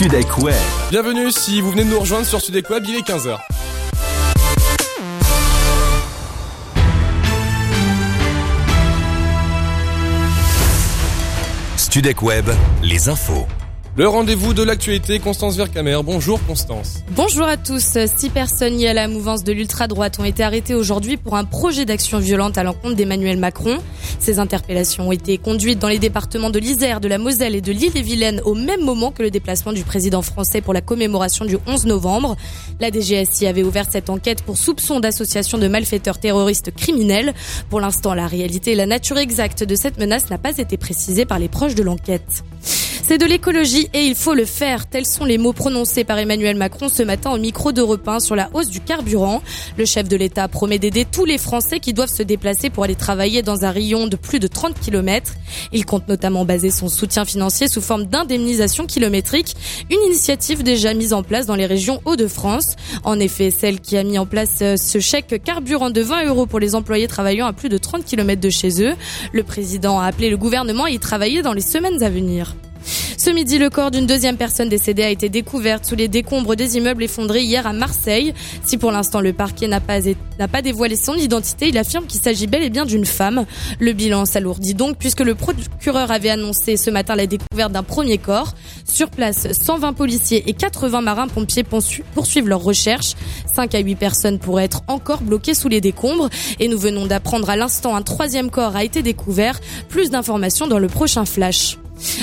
Web. Bienvenue si vous venez de nous rejoindre sur Studek Web, il est 15h. Studek Web, les infos. Le rendez-vous de l'actualité, Constance Vercamer. Bonjour Constance. Bonjour à tous. Six personnes liées à la mouvance de l'ultra-droite ont été arrêtées aujourd'hui pour un projet d'action violente à l'encontre d'Emmanuel Macron. Ces interpellations ont été conduites dans les départements de l'Isère, de la Moselle et de l'Ille-et-Vilaine au même moment que le déplacement du président français pour la commémoration du 11 novembre. La DGSI avait ouvert cette enquête pour soupçon d'association de malfaiteurs terroristes criminels. Pour l'instant, la réalité et la nature exacte de cette menace n'a pas été précisée par les proches de l'enquête. C'est de l'écologie et il faut le faire. Tels sont les mots prononcés par Emmanuel Macron ce matin au micro d'Europe 1 sur la hausse du carburant. Le chef de l'État promet d'aider tous les Français qui doivent se déplacer pour aller travailler dans un rayon de plus de 30 km. Il compte notamment baser son soutien financier sous forme d'indemnisation kilométrique, une initiative déjà mise en place dans les régions Hauts-de-France. En effet, celle qui a mis en place euh, ce chèque carburant de 20 euros pour les employés travaillant à plus de 30 km de chez eux. Le président a appelé le gouvernement à y travailler dans les semaines à venir. Ce midi, le corps d'une deuxième personne décédée a été découvert sous les décombres des immeubles effondrés hier à Marseille. Si pour l'instant le parquet n'a pas, n'a pas dévoilé son identité, il affirme qu'il s'agit bel et bien d'une femme. Le bilan s'alourdit donc puisque le procureur avait annoncé ce matin la découverte d'un premier corps. Sur place, 120 policiers et 80 marins-pompiers poursuivent leurs recherches. 5 à 8 personnes pourraient être encore bloquées sous les décombres. Et nous venons d'apprendre à l'instant un troisième corps a été découvert. Plus d'informations dans le prochain flash.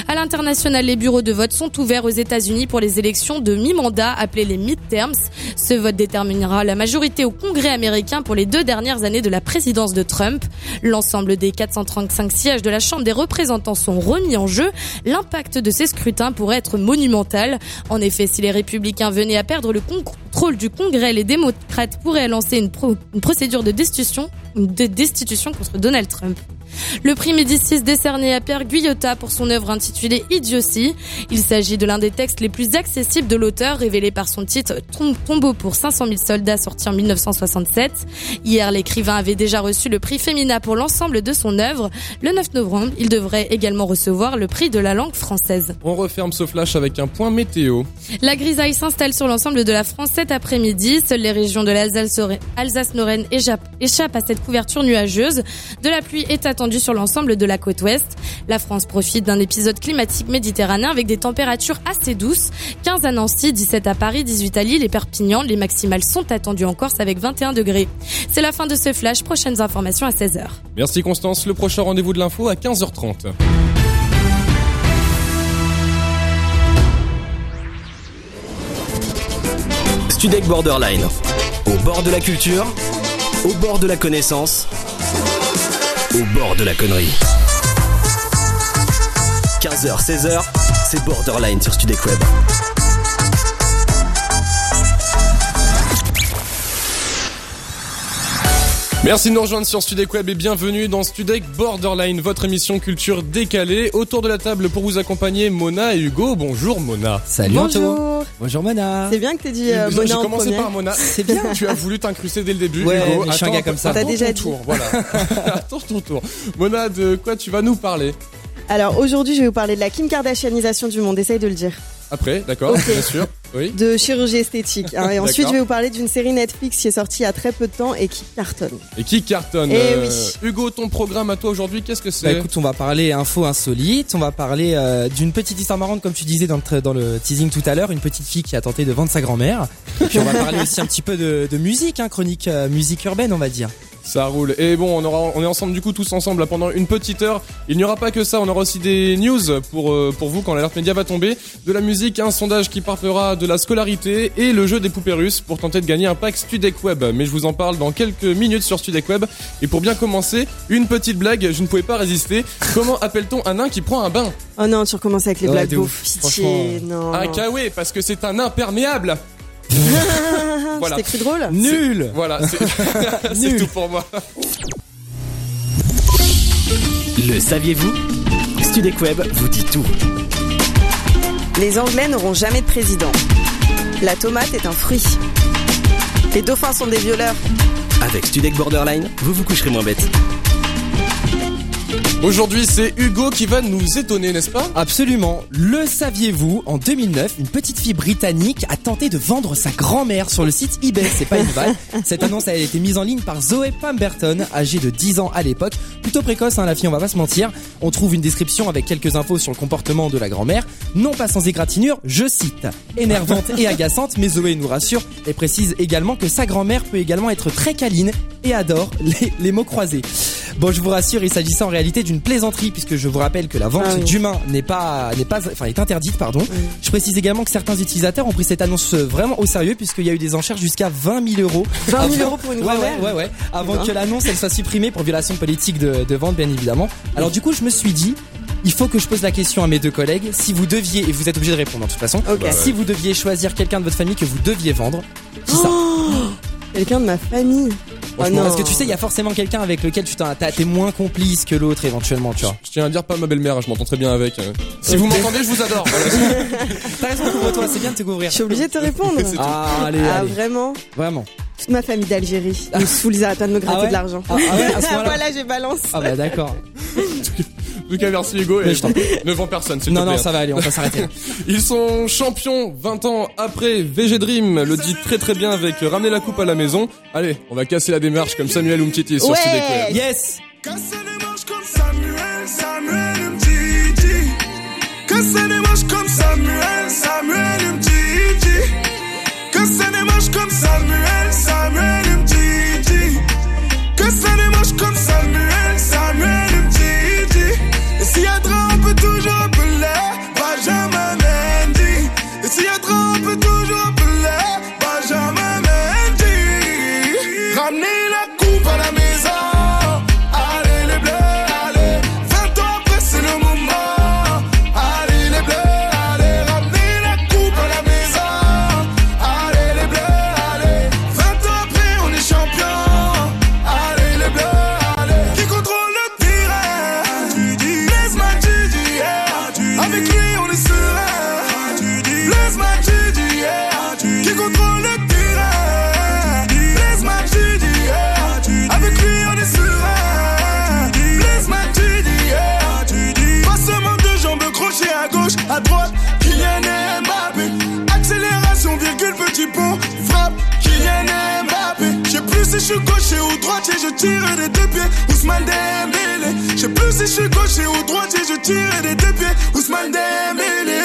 À l'international, les bureaux de vote sont ouverts aux États-Unis pour les élections de mi-mandat appelées les midterms. Ce vote déterminera la majorité au Congrès américain pour les deux dernières années de la présidence de Trump. L'ensemble des 435 sièges de la Chambre des représentants sont remis en jeu. L'impact de ces scrutins pourrait être monumental. En effet, si les républicains venaient à perdre le contrôle du Congrès, les démocrates pourraient lancer une, procédure de destitution, de destitution contre Donald Trump. Le prix Médicis décerné à Pierre Guyotat pour son œuvre intitulée Idiotie. Il s'agit de l'un des textes les plus accessibles de l'auteur, révélé par son titre Tombeau pour 500 000 soldats sorti en 1967. Hier, l'écrivain avait déjà reçu le prix Femina pour l'ensemble de son œuvre. Le 9 novembre, il devrait également recevoir le prix de la langue française. On referme ce flash avec un point météo. La grisaille s'installe sur l'ensemble de la France cet après-midi. Seules les régions de l'Alsace-Lorraine échappent à cette couverture nuageuse. De la pluie est attendue sur l'ensemble de la côte ouest. La France profite d'un épisode climatique méditerranéen avec des températures assez douces. 15 à Nancy, 17 à Paris, 18 à Lille et Perpignan. Les maximales sont attendues en Corse avec 21 degrés. C'est la fin de ce flash. Prochaines informations à 16h. Merci Constance. Le prochain rendez-vous de l'info à 15h30. Studek Borderline. Au bord de la culture, au bord de la connaissance au bord de la connerie. 15h, 16h, c'est Borderline sur Studek Web. Merci de nous rejoindre sur Studek Web et bienvenue dans Studek Borderline, votre émission culture décalée. Autour de la table pour vous accompagner, Mona et Hugo. Bonjour Mona. Salut Bonjour. Bonjour Mona. C'est bien que tu dit euh, Mona J'ai en commencé premier. par Mona. C'est bien. Tu as voulu t'incruster dès le début, Ouais, Hugo. suis un Attends, gars comme ça. T'as attends déjà ton dit. tour, voilà. Attends ton tour. Mona, de quoi tu vas nous parler Alors aujourd'hui, je vais vous parler de la Kim Kardashianisation du monde. Essaye de le dire. Après, d'accord, bien sûr. Oui. De chirurgie esthétique. hein. Et ensuite, je vais vous parler d'une série Netflix qui est sortie il y a très peu de temps et qui cartonne. Et qui cartonne Eh euh, oui. Hugo, ton programme à toi aujourd'hui, qu'est-ce que Bah c'est écoute, on va parler info insolite, on va parler euh, d'une petite histoire marrante comme tu disais dans le, dans le teasing tout à l'heure, une petite fille qui a tenté de vendre sa grand-mère. Et puis on va parler aussi un petit peu de, de musique, hein, chronique euh, musique urbaine on va dire. Ça roule. Et bon, on aura, on est ensemble du coup tous ensemble là, pendant une petite heure. Il n'y aura pas que ça, on aura aussi des news pour euh, pour vous quand l'alerte média va tomber, de la musique, un sondage qui parlera de la scolarité et le jeu des poupées russes pour tenter de gagner un pack Studek Web. Mais je vous en parle dans quelques minutes sur Studek Web. Et pour bien commencer, une petite blague, je ne pouvais pas résister. Comment appelle-t-on un nain qui prend un bain? Oh non, tu recommences avec les Ouais, blagues ouf. Pitié, non. Un non. kawaii parce que c'est un imperméable. voilà. C'était drôle Nul Voilà, c'est tout pour moi. Le saviez-vous? Studek Web vous dit tout. Les Anglais n'auront jamais de président. La tomate est un fruit. Les dauphins sont des violeurs. Avec Studek Borderline, vous vous coucherez moins bête. Aujourd'hui, c'est Hugo qui va nous étonner, n'est-ce pas? Absolument. Le saviez-vous En 2009, une petite fille britannique a tenté de vendre sa grand-mère sur le site eBay. C'est pas une vanne. Cette annonce a été mise en ligne par Zoé Pemberton, âgée de 10 ans à l'époque. Plutôt précoce, hein, la fille, on va pas se mentir. On trouve une description avec quelques infos sur le comportement de la grand-mère. Non pas sans égratignure, je cite. Énervante et agaçante, mais Zoé nous rassure et précise également que sa grand-mère peut également être très câline et adore les, les mots croisés. Bon, je vous rassure, il s'agissait en réalité d'une plaisanterie puisque je vous rappelle que la vente Ah oui. d'humains n'est pas n'est pas enfin est interdite pardon. Je précise également que certains utilisateurs ont pris cette annonce euh, vraiment au sérieux puisqu'il y a eu des enchères jusqu'à 20 000 euros. 20 000 Avant- euros pour une ouais, ouais, ouais, ouais. Avant que l'annonce elle soit supprimée pour violation de politique de, de vente bien évidemment. Alors du coup, je me suis dit il faut que je pose la question à mes deux collègues. Si vous deviez, et vous êtes obligé de répondre de toute façon, si vous deviez choisir quelqu'un de votre famille que vous deviez vendre, qui ça Quelqu'un de ma famille. Oh non. Parce que tu sais, il y a forcément quelqu'un avec lequel tu t'es moins complice que l'autre éventuellement, tu vois. Je tiens à dire pas ma belle-mère, je m'entends très bien avec. euh. Si vous m'entendez, je vous adore. T'as raison, couvre-toi, c'est bien de te couvrir. Je suis obligée de te répondre. Ah, allez, Ah, allez. vraiment Vraiment. Toute ma famille d'Algérie me saoule, ils arrêtent pas de me gratter Ah ouais de l'argent. Ah, ah ouais, à ce moment-là voilà, j'ai balance. Ah bah d'accord. En tout cas, merci Hugo et ne vends personne, s'il Non, non, ça va aller, on va s'arrêter. Ils sont champions 20 ans après VG Dream, le dit très très bien avec Ramener la coupe à la maison. Allez, on va casser la démarche comme Samuel Umtiti sur Ouais. CDK. Yes Casser les manches comme Samuel, Samuel Umtiti. Casser les manches comme Samuel, Samuel Je suis gaucher ou droitier, je tire des deux pieds. Ousmane Dembélé. Je sais plus si je suis gaucher ou droitier, je tire des deux pieds. Ousmane Dembélé.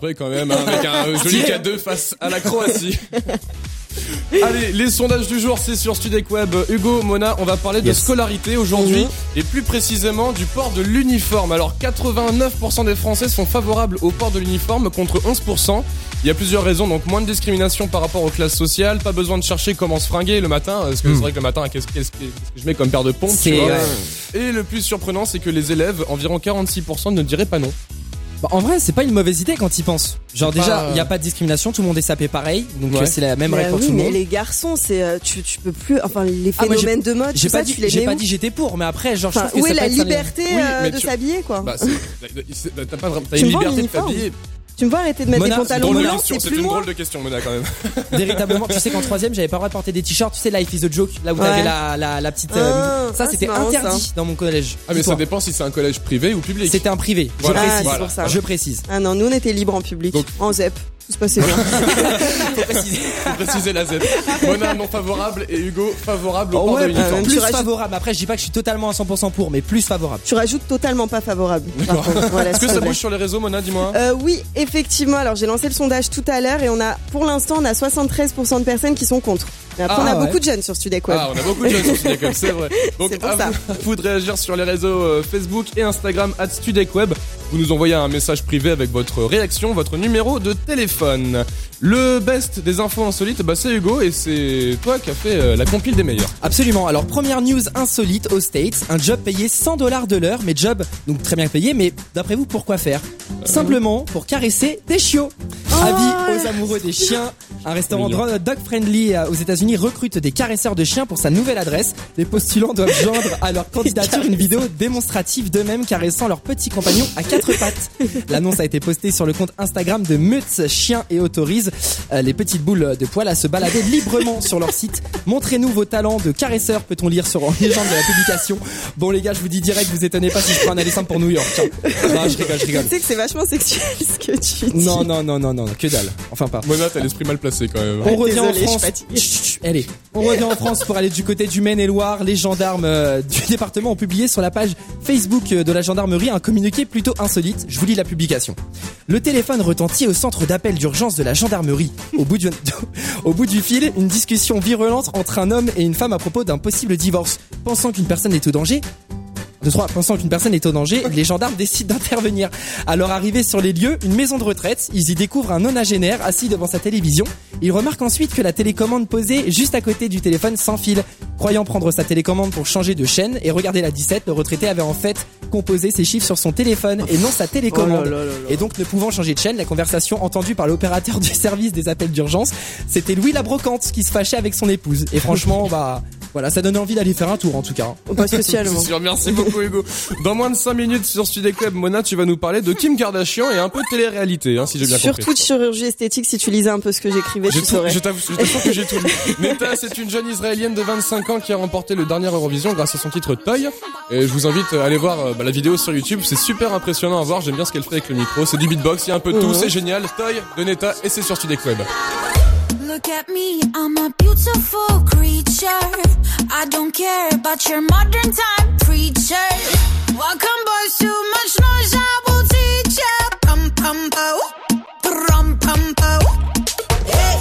Après quand même, hein, avec un joli K2 face à la Croatie. Allez, les sondages du jour, c'est sur Studek Web. Hugo, Mona, on va parler de Yes. scolarité aujourd'hui Mhm. et plus précisément du port de l'uniforme. Alors, 89% des Français sont favorables au port de l'uniforme contre 11%. Il y a plusieurs raisons, donc moins de discrimination par rapport aux classes sociales, pas besoin de chercher comment se fringuer le matin, parce que Mhm. c'est vrai que le matin, qu'est-ce que je mets comme paire de pompes, tu vois. Et le plus surprenant, c'est que les élèves, environ 46%, ne diraient pas non. Bah, en vrai, c'est pas une mauvaise idée quand ils pensent. Genre déjà, pas- il y a pas de discrimination, tout le monde est sapé pareil, donc Ouais. euh, c'est la même Bah règle pour oui, tout le mais monde. les garçons, c'est euh, tu, tu peux plus. Enfin, les Ah, phénomènes de mode, J'ai pas dit, j'ai pas dit j'étais pour, mais après, genre, je Enfin, trouve que où ça est la ça, liberté euh, mais de s'habiller, quoi Bah, t'as pas t'as une liberté de t'habiller. Tu me vois arrêter de mettre Mona, des pantalons blancs, c'est plus une moi drôle de question, Mona, quand même. Véritablement, tu sais qu'en troisième, j'avais pas le droit de porter des t-shirts, tu sais, Life is a joke, là où t'avais Ouais. la, la, la petite. euh, Ah, ça, ah, c'était interdit dans mon collège. Ah, mais ça dépend si c'est un collège privé ou public. C'était un privé. Voilà. Je Ah, précise. ça. Je précise. Ah non, nous on était libres en public, Donc- en ZEP, tout se passait bien. Faut préciser. Faut préciser la Z. Mona non favorable et Hugo favorable au Oh port ouais, de plus tu rajoutes- favorable. Après, je dis pas que je suis totalement à 100% pour, mais plus favorable. tu rajoutes totalement pas favorable. Voilà, Est-ce que ça bouge sur les réseaux, Mona, dis-moi Euh, oui, effectivement. Alors j'ai lancé le sondage tout à l'heure et on a, pour l'instant, on a 73% de personnes qui sont contre. Après, Ah, on a ouais. beaucoup de jeunes sur Studec Web. Ah, on a beaucoup de jeunes sur Studecweb, c'est vrai. Donc, C'est pour à ça. vous, à vous de réagir sur les réseaux euh, Facebook et Instagram at Studecweb. Vous nous envoyez un message privé avec votre réaction, votre numéro de téléphone. Le best des infos insolites, bah, c'est Hugo et c'est toi qui as fait euh, la compile des meilleurs. Absolument. Alors première news insolite aux States, un job payé 100 dollars de l'heure, mais job donc très bien payé, mais d'après vous pourquoi faire? Simplement pour caresser des chiots. Avis aux amoureux des chiens. Un restaurant dog friendly euh, aux États-Unis recrute des caresseurs de chiens pour sa nouvelle adresse. Les postulants doivent joindre à leur candidature une vidéo démonstrative d'eux-mêmes caressant leurs petits compagnons à quatre pattes. L'annonce a été postée sur le compte Instagram de Mutz Chiens et autorise euh, les petites boules de poils à se balader librement sur leur site. Montrez-nous vos talents de caresseur, peut-on lire sur en légende de la publication. Bon les gars, je vous dis direct, vous étonnez pas si je prends un aller simple pour New York. Tiens. Non, je rigole, je rigole. Tu sais que c'est vachement sexuel ce que tu dis. Non, non, non, non, non, que dalle. Enfin pas. Mona, t'as l'esprit mal placé quand même. On revient en France. fatiguée. Chut, chut, allez, on revient en France pour aller du côté du Maine-et-Loire. Les gendarmes euh, du département ont publié sur la page Facebook euh, de la gendarmerie un communiqué plutôt insolite. Je vous lis la publication. Le téléphone retentit au centre d'appel d'urgence de la gendarmerie. Au bout, du, au bout du fil, une discussion virulente entre un homme et une femme à propos d'un possible divorce. Pensant qu'une personne est au danger, de trois, pensant qu'une personne est au danger, les gendarmes décident d'intervenir. Alors arrivés sur les lieux, une maison de retraite, ils y découvrent un nonagénaire assis devant sa télévision. Ils remarquent ensuite que la télécommande posée juste à côté du téléphone s'enfile. Croyant prendre sa télécommande pour changer de chaîne et regarder la 17, le retraité avait en fait composé ses chiffres sur son téléphone et non sa télécommande. Oh là là là là. Et donc ne pouvant changer de chaîne, la conversation entendue par l'opérateur du service des appels d'urgence, c'était Louis la brocante qui se fâchait avec son épouse. Et franchement, bah voilà, ça donnait envie d'aller faire un tour en tout cas. Pas spécialement. Sûr, merci beaucoup Hugo. Dans moins de 5 minutes sur Studek Web, Mona, tu vas nous parler de Kim Kardashian et un peu de télé-réalité, hein, si j'ai bien compris. Surtout de chirurgie esthétique, si tu lisais un peu ce que j'écrivais, tu tout, saurais. je t'avoue, que j'ai tout lu. Neta, c'est une jeune israélienne de 25 ans qui a remporté le dernier Eurovision grâce à son titre Toy. Et je vous invite à aller voir euh, bah, la vidéo sur YouTube. C'est super impressionnant à voir. J'aime bien ce qu'elle fait avec le micro. C'est du beatbox, il y a un peu de tout. Mhm. C'est génial. Toy de Neta et c'est sur Studek Web. Look at me, I'm a beautiful creature. I don't care about your modern time preacher. Welcome, boys, too much noise, I will teach ya. Pum pum pow, pum pum pow. Hey,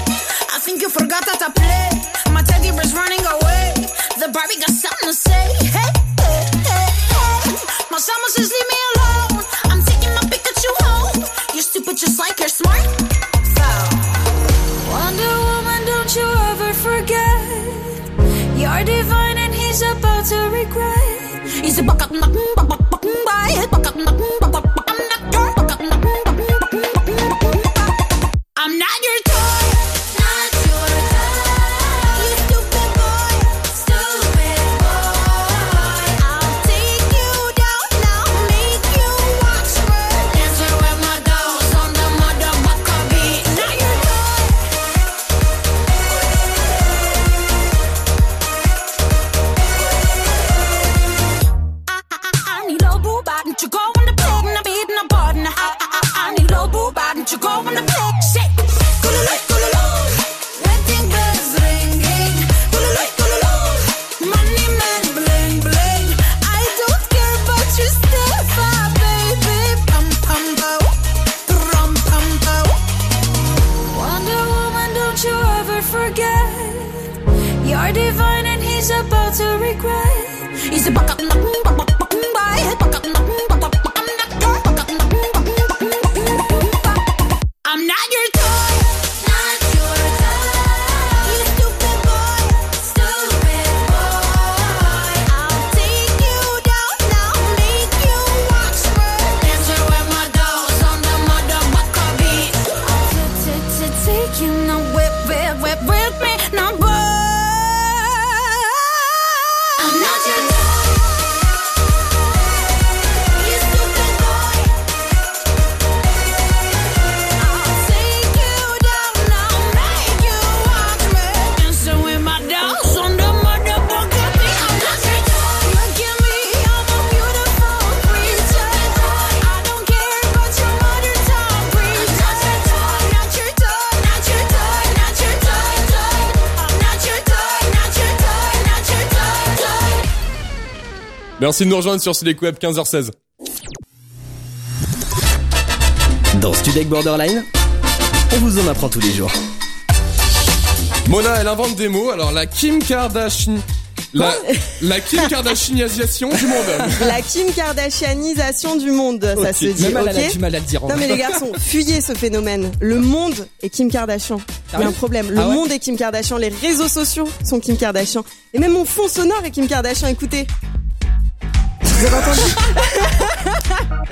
I think you forgot that I play. My teddy bear's running away. The Barbie got something to say. Hey, hey, hey, hey. My summer says leave me alone. I'm taking my Pikachu home. You're stupid just like you're smart. You're divine and he's about to regret. He's a buck up, buck buck buck buck by buck up, buck buck buck buck I'm not your toy. Not Merci de nous rejoindre sur Sudek Web 15h16. Dans Studek Borderline, on vous en apprend tous les jours. Mona, elle invente des mots. Alors la Kim Kardashian, la, la Kim Kardashianisation du monde. La Kim Kardashianisation du monde, ça se dit. Même elle, elle a ok du mal à le dire. en Non mais les garçons, fuyez ce phénomène. Le monde est Kim Kardashian. Il y a oui un problème. Le Ah ouais monde est Kim Kardashian. Les réseaux sociaux sont Kim Kardashian. Et même mon fond sonore est Kim Kardashian. Écoutez. Vous avez entendu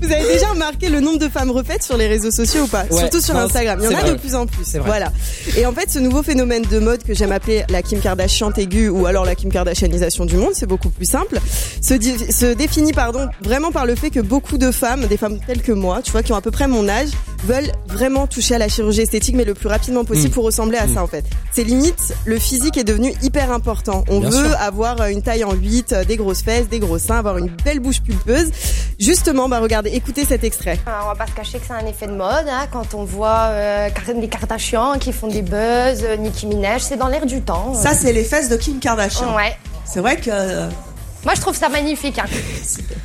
Vous avez déjà remarqué le nombre de femmes refaites sur les réseaux sociaux ou pas Ouais, Surtout sur non, Instagram. Il y en a vrai. de plus en plus. Voilà. Et en fait, ce nouveau phénomène de mode que j'aime appeler la Kim Kardashian aiguë ou alors la Kim Kardashianisation du monde, c'est beaucoup plus simple, se, définit pardon vraiment par le fait que beaucoup de femmes, des femmes telles que moi, tu vois, qui ont à peu près mon âge, veulent vraiment toucher à la chirurgie esthétique, mais le plus rapidement possible Mm. pour ressembler à ça en fait. C'est limite, le physique est devenu hyper important. On Bien veut sûr. avoir euh, une taille en 8, euh, des grosses fesses, des gros seins, avoir une belle bouche pulpeuse. Justement, bah regardez, écoutez cet extrait. Ah, On va pas se cacher que c'est un effet de mode hein, quand on voit euh, les Kardashians qui font des buzz, euh, Nicki Minaj, c'est dans l'air du temps. Ça, c'est les fesses de Kim Kardashian. ouais. C'est vrai que euh, Moi je trouve ça magnifique. hein.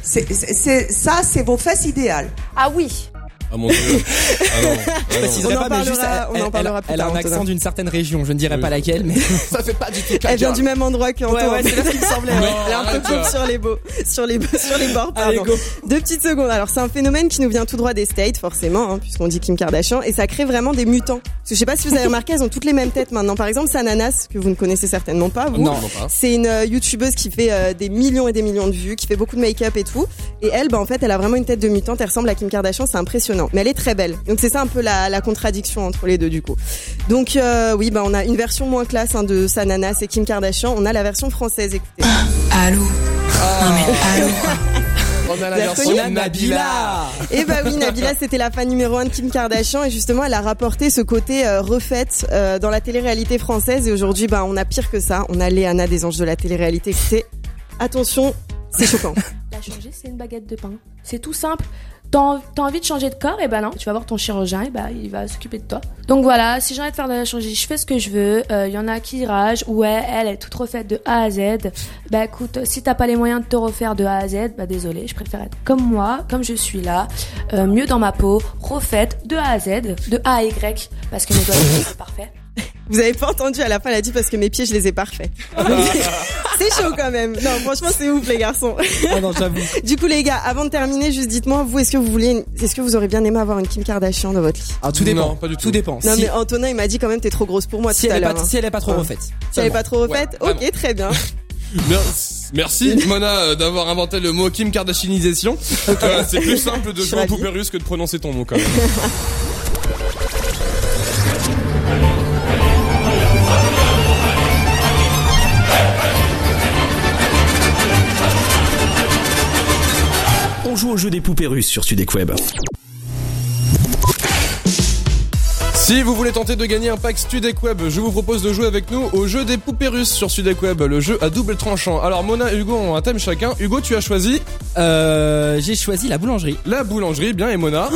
c'est- ça, c'est vos fesses idéales. Ah oui. Ah mon dieu. Ah non. Ah non. On en pas, mais juste, parlera- on elle, elle- parlera elle, plus a tard, un accent d'une certaine région. Je ne dirais Oui. pas laquelle, mais Ça fait pas du tout Elle vient du même endroit que Antoine. Ouais, ouais, c'est ce qui me semblait. Non, Elle est un peu sur les beaux, sur les sur les bords. Allez, Pardon. go. Deux petites secondes. Alors c'est un phénomène qui nous vient tout droit des States, forcément, hein, puisqu'on dit Kim Kardashian, et ça crée vraiment des mutants. Parce que je sais pas si vous avez remarqué, elles ont toutes les mêmes têtes maintenant. Par exemple, c'est Ananas que vous ne connaissez certainement pas. Vous. Non. C'est une euh, youtubeuse qui fait euh, des millions et des millions de vues, qui fait beaucoup de make-up et tout. Et elle, bah en fait, elle a vraiment une tête de mutante. Elle ressemble à Kim Kardashian, c'est impressionnant. Mais elle est très belle. Donc c'est ça un peu la, la contradiction entre les deux du coup. Donc euh, oui, bah on a une version moins classe hein, de Sananas et Kim Kardashian. On a la version française. Écoutez. Allô Ah. Non mais allô On a la version Nabila. Et bah oui, Nabila, c'était la fan numéro un de Kim Kardashian et justement, elle a rapporté ce côté euh, refaite euh, dans la télé-réalité française. Et aujourd'hui, bah on a pire que ça. On a Léana des anges de la télé-réalité. Écoutez, attention, c'est choquant. La changer, c'est une baguette de pain. C'est tout simple. T'as envie de changer de corps, et ben non, tu vas voir ton chirurgien, et ben il va s'occuper de toi. Donc voilà, si j'ai envie de faire de la chirurgie, je fais ce que je veux. Il y en a qui ragent, ouais, elle est toute refaite de A à Z. Bah écoute, si t'as pas les moyens de te refaire de A à Z, bah désolé, je préfère être comme moi, comme je suis là, euh, mieux dans ma peau, refaite de A à Z, de A à Y, parce que mes doigts sont parfaits. Vous avez pas entendu à la fin, elle a dit parce que mes pieds, je les ai parfaits. c'est chaud quand même. Non, franchement, c'est ouf, les garçons. Ah non, j'avoue. Du coup, les gars, avant de terminer, juste dites-moi, vous, est-ce que vous voulez, une- est-ce que vous aurez bien aimé avoir une Kim Kardashian dans votre lit? Alors, tout dépend. Non, pas du tout. Tout dépend. Non, si, mais Antonin, il m'a dit quand même, t'es trop grosse pour moi si tout à elle est l'heure. pas, hein. si elle est pas trop Ouais. refaite. Si elle est pas trop refaite, Ouais, ok, très bien. Merci, merci Mona euh, d'avoir inventé le mot Kim Kardashianisation. Euh, c'est plus simple de jouer ravie. poupée russe que de prononcer ton mot quand même. Jeu des poupées russes sur Studek Web. Si vous voulez tenter de gagner un pack Studek Web, je vous propose de jouer avec nous au jeu des poupées russes sur Studek Web, le jeu à double tranchant. Alors Mona et Hugo ont un thème chacun. Hugo, tu as choisi Euh, j'ai choisi la boulangerie. la boulangerie, bien, et Mona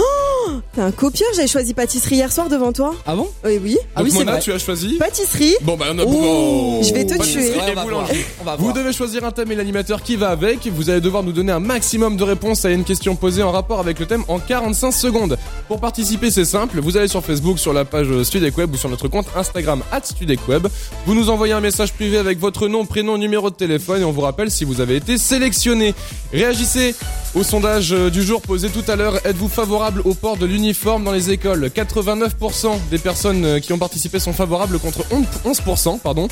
T'es un copieur, j'avais choisi pâtisserie hier soir devant toi. Ah bon? Oui, oui. Ah oui, Mona, vrai. tu as choisi Pâtisserie. Bon bah on a Oh, je vais te Pâtisserie tuer. Ouais, on va boulangerie. voir. On va Vous devez choisir un thème et l'animateur qui va avec. Vous allez devoir nous donner un maximum de réponses à une question posée en rapport avec le thème en 45 secondes. Pour participer, c'est simple. Vous allez sur Facebook, sur la page Studec Web ou sur notre compte Instagram @studecweb. Vous nous envoyez un message privé avec votre nom, prénom, numéro de téléphone et on vous rappelle si vous avez été sélectionné. Réagissez au sondage du jour posé tout à l'heure. Êtes-vous favorable au port de l'uniforme dans les écoles? 89% des personnes qui ont participé sont favorables contre 11%. Pardon.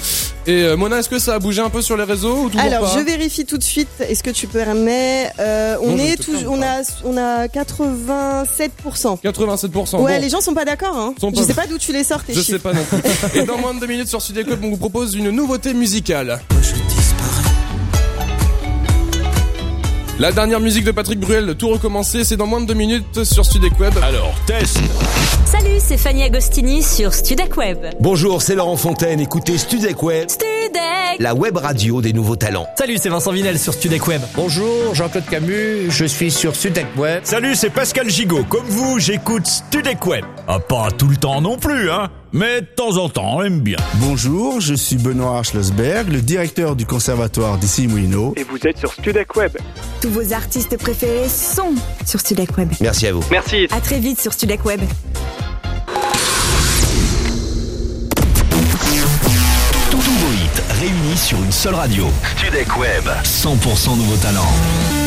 Et euh, Mona, est-ce que ça a bougé un peu sur les réseaux ou toujours Alors, pas? je vérifie tout de suite. Est-ce que tu permets euh, On Non, est permets on a, on a 87%. 87%. Ouais, bon. les gens sont pas d'accord. Hein. Sont Je sais pas d'où tu les sors tes Je chiffres. sais pas non plus. Et dans moins de deux minutes sur Studio Club, on vous propose une nouveauté musicale. La dernière musique de Patrick Bruel, tout recommencer, c'est dans moins de deux minutes sur Studec Web. Alors, test Salut, c'est Fanny Agostini sur Studec Web. Bonjour, c'est Laurent Fontaine, écoutez Studec Web, Studec la web radio des nouveaux talents. Salut, c'est Vincent Vinel sur Studec Web. Bonjour, Jean-Claude Camus, je suis sur Studec Web. Salut, c'est Pascal Gigot. Comme vous, j'écoute Studec Web. Ah, pas tout le temps non plus, hein. Mais de temps en temps, on aime bien. Bonjour, je suis Benoît Schlossberg, le directeur du conservatoire d'ici Moulineau. Et vous êtes sur Studec Web. Tous vos artistes préférés sont sur Studec Web. Merci à vous. Merci. À très vite sur Studec Web. Tous vos hits réunis sur une seule radio. Studec Web, 100% nouveaux talents.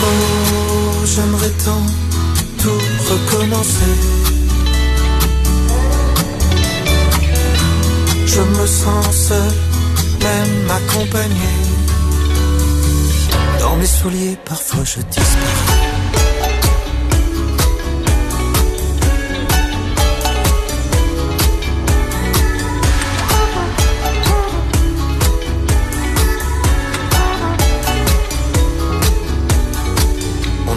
Oh, j'aimerais tant tout recommencer. Je me sens seul, même accompagné. Dans mes souliers, parfois je disparais.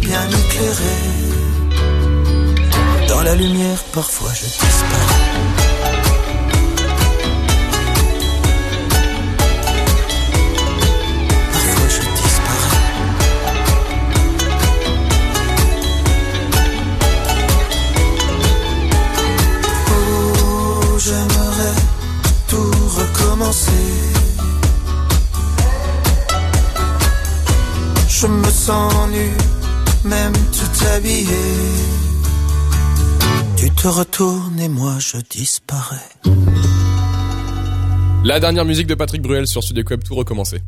bien éclairé. Dans la lumière, parfois je disparais. Parfois je disparais. Oh, j'aimerais tout recommencer. Je me sens nu, même tout habillé. Tu te retournes et moi je disparais. La dernière musique de Patrick Bruel sur Web, tout recommencer.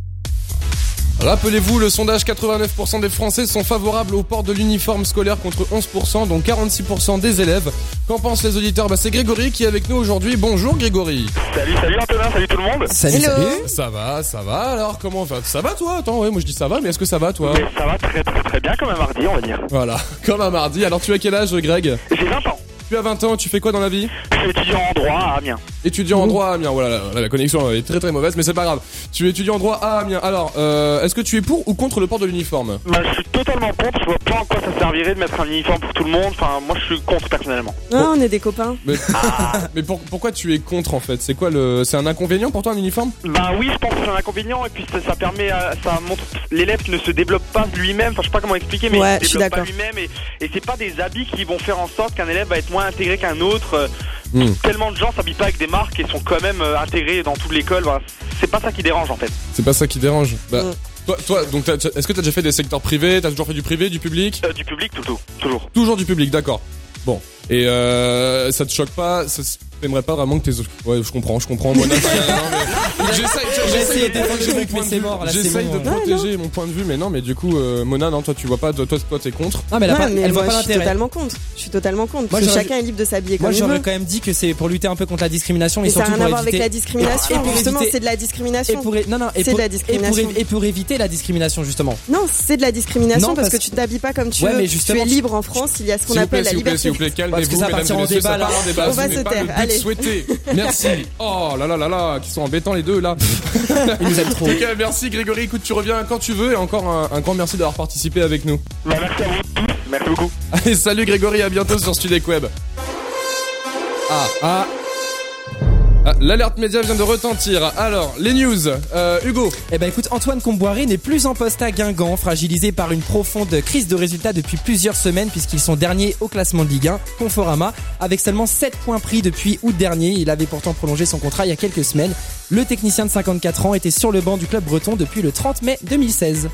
Rappelez-vous, le sondage 89% des Français sont favorables au port de l'uniforme scolaire contre 11%, dont 46% des élèves. Qu'en pensent les auditeurs? Bah, C'est Grégory qui est avec nous aujourd'hui. Bonjour Grégory. Salut, salut Antonin, salut tout le monde. Salut, salut. Ça va, ça va. Alors comment va? Ça va toi? Attends, ouais, moi je dis ça va, mais est-ce que ça va toi? Mais ça va très très très bien comme un mardi, on va dire. Voilà, comme un mardi. Alors tu as quel âge Greg? J'ai 20 ans. Tu as 20 ans, tu fais quoi dans la vie? Je suis étudiant en droit à Amiens. Étudiant en droit à Amiens. Voilà, la, la connexion est très très mauvaise, mais c'est pas grave. Tu es étudiant en droit à Amiens. Alors, euh, est-ce que tu es pour ou contre le port de l'uniforme? Bah, je suis totalement contre. Je vois pas en quoi ça servirait de mettre un uniforme pour tout le monde. Enfin, moi, je suis contre personnellement. Ah, on est des copains. Mais, mais pour- pourquoi tu es contre en fait? C'est quoi le C'est un inconvénient pour toi un uniforme? Bah oui, je pense que c'est un inconvénient et puis ça, ça permet, à- ça montre l'élève ne se développe pas lui-même. Enfin, je sais pas comment expliquer, mais Ouais, il je se suis développe pas d'accord. lui-même et, et c'est pas des habits qui vont faire en sorte qu'un élève va être moins intégré qu'un autre. Euh, Hmm. Tellement de gens s'habillent pas avec des marques et sont quand même euh, intégrés dans toute l'école. Voilà. C'est pas ça qui dérange en fait. C'est pas ça qui dérange. Bah, toi, toi, donc, est-ce que t'as déjà fait des secteurs privés? T'as toujours fait du privé, du public? Euh, du public, tout, tout, toujours. Toujours du public, d'accord. Bon. Et euh, ça te choque pas ça, T'aimerais pas vraiment que tes... Ouais, je comprends, je comprends. Moi, non, J'essaye de protéger mon point de vue. mais non, mais du coup, euh, Mona, non, toi, tu vois pas, toi, toi, toi, t'es contre. Non, mais elle a Ouais, pas, mais elle voit moi, pas je suis l'intérêt. totalement contre. Je suis totalement contre. Moi, Parce que chacun est libre de s'habiller Moi, comme il j'aurais veut. quand même dit que c'est pour lutter un peu contre la discrimination Mais et ça n'a surtout rien à voir avec la discrimination. Justement, éviter- c'est de la discrimination. Et pour, é- non, non, et C'est pour, de la et pour, discrimination. é- et pour éviter la discrimination justement. Non, c'est de la discrimination Non, parce, que tu t'habilles pas comme tu veux. tu es libre en France, il y a ce qu'on appelle la s'il vous plaît, liberté. Parce que ça partira et en débat, là. On ce va se taire, allez. souhaité. Merci. Oh là là là là, qui sont embêtants les deux là. Ils nous aiment trop. En tout cas, merci Grégory. Écoute, tu reviens quand tu veux et encore un, un grand merci d'avoir participé avec nous. Bah, merci à vous tous. Merci beaucoup. Allez, salut Grégory, à bientôt sur Studek Web. Ah, ah. Ah, L'alerte média vient de retentir. Alors, les news. Euh, Hugo. Eh ben écoute, Antoine Comboiré n'est plus en poste à Guingamp, fragilisé par une profonde crise de résultats depuis plusieurs semaines puisqu'ils sont derniers au classement de Ligue 1, Conforama, avec seulement 7 points pris depuis août dernier. Il avait pourtant prolongé son contrat il y a quelques semaines. Le technicien de 54 ans était sur le banc du club breton depuis le 30 mai 2016.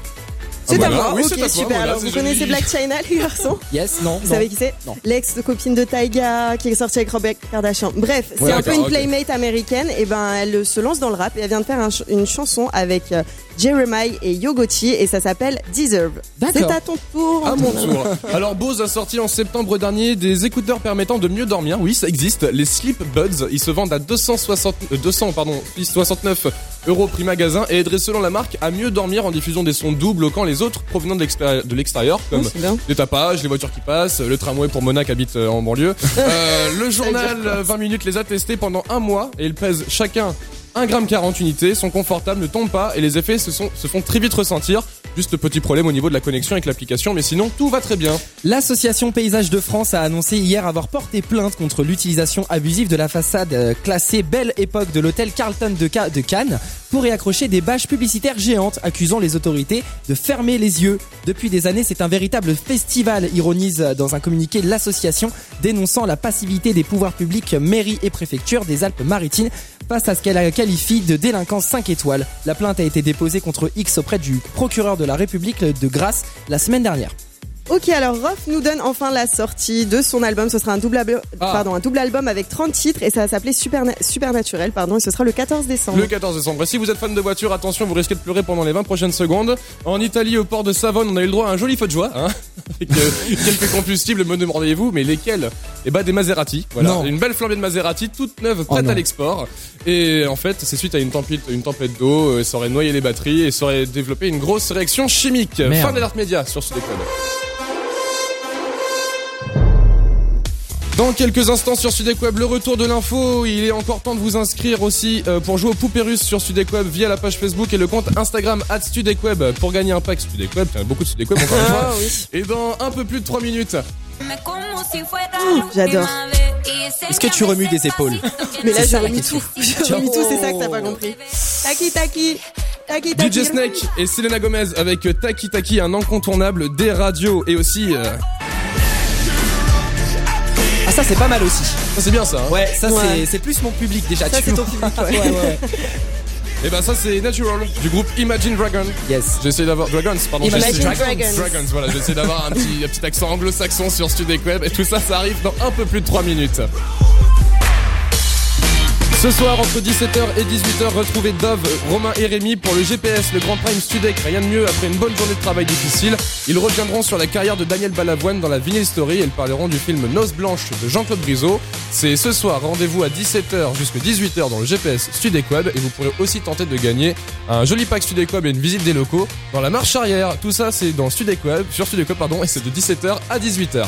C'est Ah à bah moi, là, oui, ok c'est à toi, super. voilà, Alors, c'est vous connaissez joli. Black China, les garçons? Yes, non. Vous non. savez qui c'est? Non. L'ex-copine de Taiga qui est sortie avec Robert Kardashian. Bref, c'est Ouais, un peu une playmate américaine. Et ben, elle se lance dans le rap et elle vient de faire un ch- une chanson avec euh, Jeremiah et Yogoti et ça s'appelle Deserve. C'est à ton tour. À mon tour. Alors Bose a sorti en septembre dernier des écouteurs permettant de mieux dormir. Oui, ça existe. Les Sleep Buds. Ils se vendent à 260, euh, 200 pardon, 69 euros prix magasin et aideraient selon la marque à mieux dormir en diffusant des sons doux bloquant les autres provenant de l'extérieur- comme bien. les tapages, les voitures qui passent, le tramway pour Mona qui habite euh, en banlieue. Euh, le journal euh, 20 minutes les a testés pendant un mois et ils pèsent chacun 1,40 unités, sont confortables, ne tombent pas et les effets se, font très vite ressentir. Juste petit problème au niveau de la connexion avec l'application, mais sinon tout va très bien. L'association Paysage de France a annoncé hier avoir porté plainte contre l'utilisation abusive de la façade euh, classée Belle Époque de l'hôtel Carlton de, Ca- de Cannes pour y accrocher des bâches publicitaires géantes accusant les autorités de fermer les yeux. Depuis des années, c'est un véritable festival, ironise euh, dans un communiqué l'association dénonçant la passivité des pouvoirs publics, mairies et préfectures des Alpes-Maritimes face à ce qu'elle qualifie de délinquance 5 étoiles. La plainte a été déposée contre X auprès du procureur de la République de Grasse la semaine dernière. Ok, alors Roth nous donne enfin la sortie de son album. Ce sera un double, album- Ah. pardon, un double album avec 30 titres et ça va s'appeler Superna- Supernaturel, pardon, et ce sera le 14 décembre. Le 14 décembre. Et si vous êtes fan de voiture, attention, vous risquez de pleurer pendant les 20 prochaines secondes. En Italie, au port de Savone, on a eu le droit à un joli feu de joie, hein, avec euh, quelques combustibles, me demandez-vous, mais lesquels? Eh bah des Maserati. Voilà, Non. une belle flambée de Maserati, toute neuve, Oh prête à l'export. Et en fait, c'est suite à une tempête, une tempête d'eau, euh, ça aurait noyé les batteries et ça aurait développé une grosse réaction chimique. Merde. Fin d'alerte média sur ce décode. Dans quelques instants sur Sudek Web, le retour de l'info. Il est encore temps de vous inscrire aussi euh, pour jouer au poupées russes sur Sudek Web via la page Facebook et le compte Instagram at Sudek Web pour gagner un pack a beaucoup de Sudek Web encore une fois. Ah oui. Et dans un peu plus de 3 minutes. J'adore. Est-ce que tu remues des épaules Mais là, remis question. tout. J'ai remis tout, c'est ça que t'as pas compris. Taki taki. Taki taki. DJ Snake et Selena Gomez avec Taki Taki, un incontournable des radios et aussi. euh, ça c'est pas mal aussi. Ça c'est bien ça. hein. Ouais, ça Ouais. c'est c'est plus mon public déjà. Ça, tu c'est ton public, ouais. ouais, ouais. Et ben ça c'est Natural du groupe Imagine Dragon. Yes. J'ai essayé d'avoir Dragons, pardon. Imagine j'ai essayé- Dragons. Dragons, voilà, j'ai essayé d'avoir un petit, un petit accent anglo-saxon sur Studek Web et tout ça, ça arrive dans un peu plus de 3 minutes. Ce soir, entre 17h et 18h, retrouvez Dove, Romain et Rémi pour le GPS, le Grand Prime Studek. Rien de mieux après une bonne journée de travail difficile. Ils reviendront sur la carrière de Daniel Balavoine dans la Vinyl Story et ils parleront du film Noce Blanche de Jean-Claude Briseau. C'est ce soir, rendez-vous à 17h jusqu'à 18h dans le GPS Studek Web et vous pourrez aussi tenter de gagner un joli pack Studek Web et une visite des locaux dans la marche arrière. Tout ça, c'est dans Studek Web, sur Studek Web, pardon, et c'est de 17h à 18h.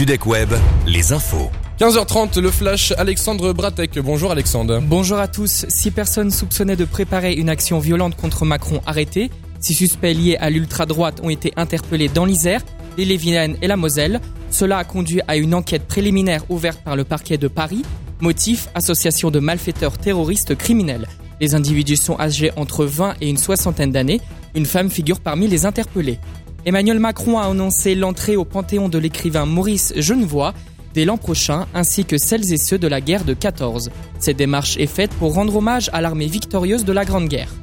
Studek Web, les infos. 15h30, le flash, Alexandre Bratek. Bonjour Alexandre. Bonjour à tous. Six personnes soupçonnées de préparer une action violente contre Macron arrêtées. Six suspects liés à l'ultra-droite ont été interpellés dans l'Isère, les Léviennes et la Moselle. Cela a conduit à une enquête préliminaire ouverte par le parquet de Paris. Motif, association de malfaiteurs terroristes criminels. Les individus sont âgés entre 20 et une soixantaine d'années. Une femme figure parmi les interpellés. Emmanuel Macron a annoncé l'entrée au panthéon de l'écrivain Maurice Genevoix dès l'an prochain, ainsi que celles et ceux de la guerre de 14. Cette démarche est faite pour rendre hommage à l'armée victorieuse de la Grande Guerre.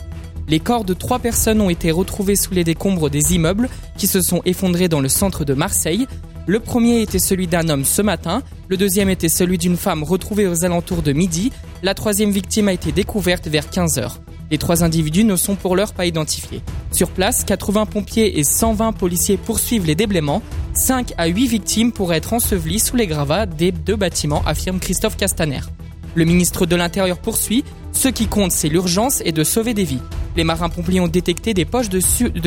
Les corps de trois personnes ont été retrouvés sous les décombres des immeubles qui se sont effondrés dans le centre de Marseille. Le premier était celui d'un homme ce matin, le deuxième était celui d'une femme retrouvée aux alentours de midi, la troisième victime a été découverte vers 15 heures. Les trois individus ne sont pour l'heure pas identifiés. Sur place, 80 pompiers et 120 policiers poursuivent les déblaiements. 5 à 8 victimes pourraient être ensevelies sous les gravats des deux bâtiments, affirme Christophe Castaner. Le ministre de l'Intérieur poursuit. Ce qui compte, c'est l'urgence et de sauver des vies. Les marins-pompiers ont détecté des poches de,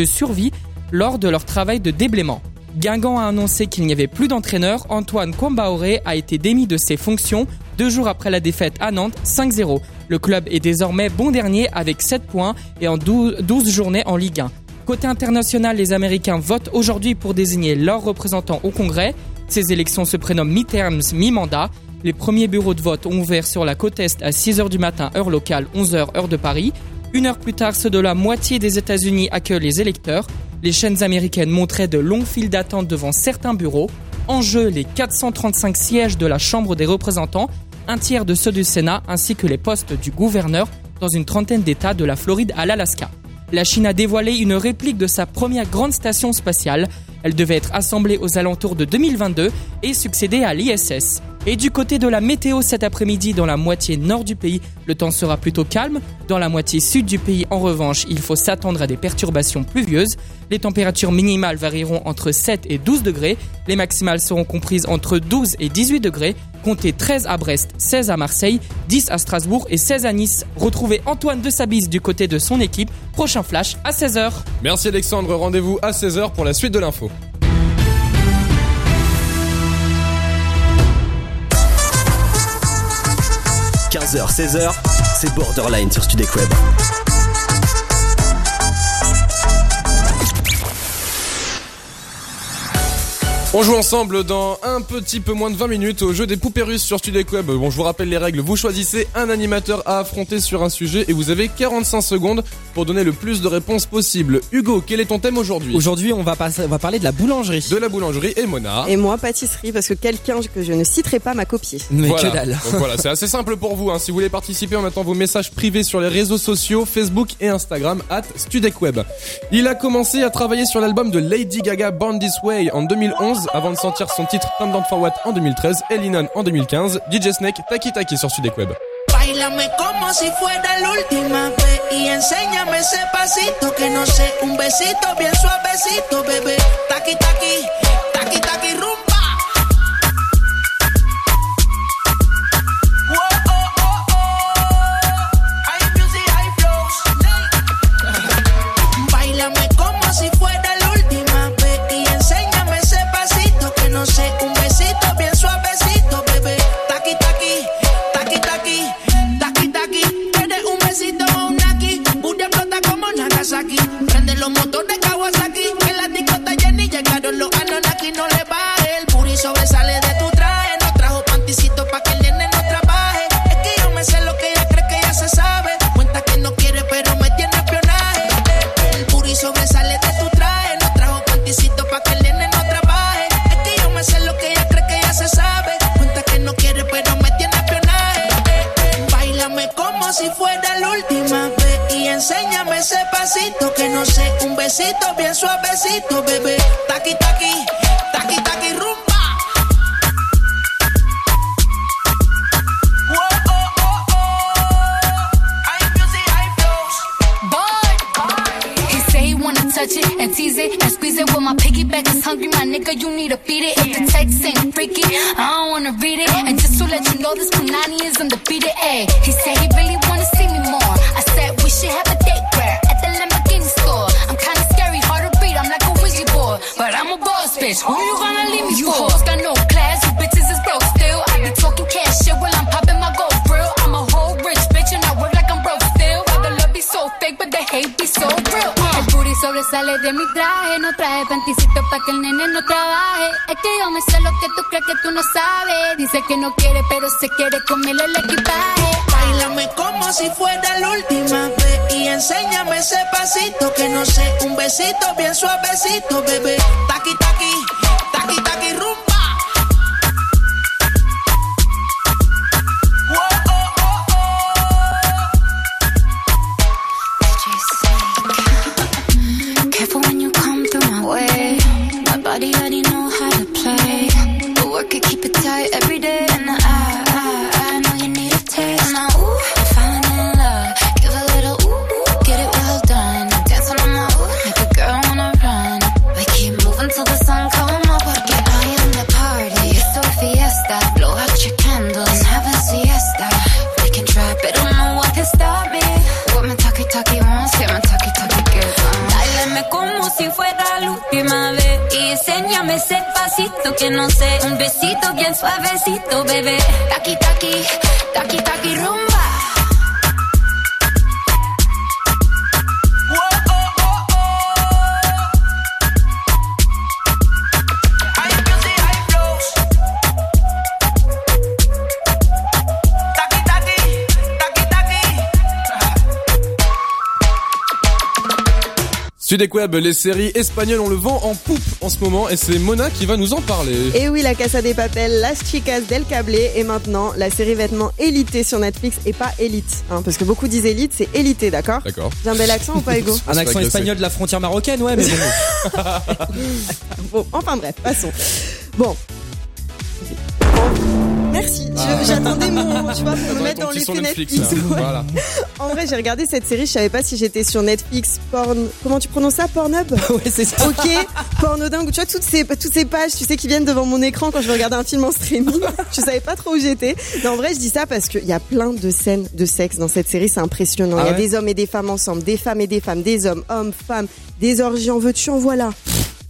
survie lors de leur travail de déblaiement. Guingamp a annoncé qu'il n'y avait plus d'entraîneur. Antoine Combaoré a été démis de ses fonctions deux jours après la défaite à Nantes 5-0. Le club est désormais bon dernier avec 7 points et en 12, journées en Ligue 1. Côté international, les Américains votent aujourd'hui pour désigner leurs représentants au Congrès. Ces élections se prénomment mi-terms, mi-mandat. Les premiers bureaux de vote ont ouvert sur la côte Est à 6h du matin, heure locale, 11h, heure de Paris. Une heure plus tard, ceux de la moitié des États-Unis accueillent les électeurs. Les chaînes américaines montraient de longues files d'attente devant certains bureaux. En jeu, les 435 sièges de la Chambre des représentants, un tiers de ceux du Sénat, ainsi que les postes du gouverneur dans une trentaine d'États de la Floride à l'Alaska. La Chine a dévoilé une réplique de sa première grande station spatiale. Elle devait être assemblée aux alentours de 2022 et succéder à l'ISS. Et du côté de la météo cet après-midi dans la moitié nord du pays, le temps sera plutôt calme. Dans la moitié sud du pays, en revanche, il faut s'attendre à des perturbations pluvieuses. Les températures minimales varieront entre 7 et 12 degrés. Les maximales seront comprises entre 12 et 18 degrés. Comptez 13 à Brest, 16 à Marseille, 10 à Strasbourg et 16 à Nice. Retrouvez Antoine de Sabis du côté de son équipe. Prochain flash à 16h. Merci Alexandre, rendez-vous à 16h pour la suite de l'info. 15h, 16h, c'est Borderline sur Studek. On joue ensemble dans un petit peu moins de 20 minutes au jeu des poupées russes sur Studek Web. Bon, je vous rappelle les règles. Vous choisissez un animateur à affronter sur un sujet et vous avez 45 secondes pour donner le plus de réponses possible. Hugo, quel est ton thème aujourd'hui? Aujourd'hui, on va, on va parler de la boulangerie. De la boulangerie et Mona. Et moi, pâtisserie, parce que quelqu'un que je ne citerai pas m'a copié. Mais voilà. que dalle. Donc voilà, c'est assez simple pour vous. Hein. Si vous voulez participer, on attend vos messages privés sur les réseaux sociaux, Facebook et Instagram, at StudekWeb. Il a commencé à travailler sur l'album de Lady Gaga Born This Way en 2011 avant de sortir son titre Turn Down For What en 2013 et Linon en 2015. DJ Snake, Taki Taki sur Studek Web. Bailame como si fuera la última vez y enséñame ese pasito que no sé, un besito bien suavecito, bebé. Taki taki, taki taki suavecito, besito Web, les séries espagnoles, on le vend en poupe en ce moment et c'est Mona qui va nous en parler. Et oui, la Casa des Papel, Las Chicas del Cable et maintenant la série vêtements élité sur Netflix et pas élite. Hein, parce que beaucoup disent élite, c'est élité, d'accord D'accord. J'ai un bel accent ou pas, Hugo Un accent espagnol de la frontière marocaine, ouais, mais bon. Bon, enfin bref, passons. Bon. Merci. Ah. J'attendais mon, tu vois, pour me mettre dans les faits Netflix, Netflix. ouais. Voilà. En vrai, j'ai regardé cette série, je savais pas si j'étais sur Netflix, Porn. Comment tu prononces ça Pornhub Ouais, c'est ça. Ok, Pornodingue, ou tu vois, toutes ces, toutes ces pages, tu sais, qui viennent devant mon écran quand je regardais un film en streaming. je savais pas trop où j'étais. Non, en vrai, je dis ça parce qu'il y a plein de scènes de sexe dans cette série, c'est impressionnant. Il Ah y a ouais des hommes et des femmes ensemble, des femmes et des femmes, des hommes, hommes, femmes, des orgies en veux-tu, en voilà.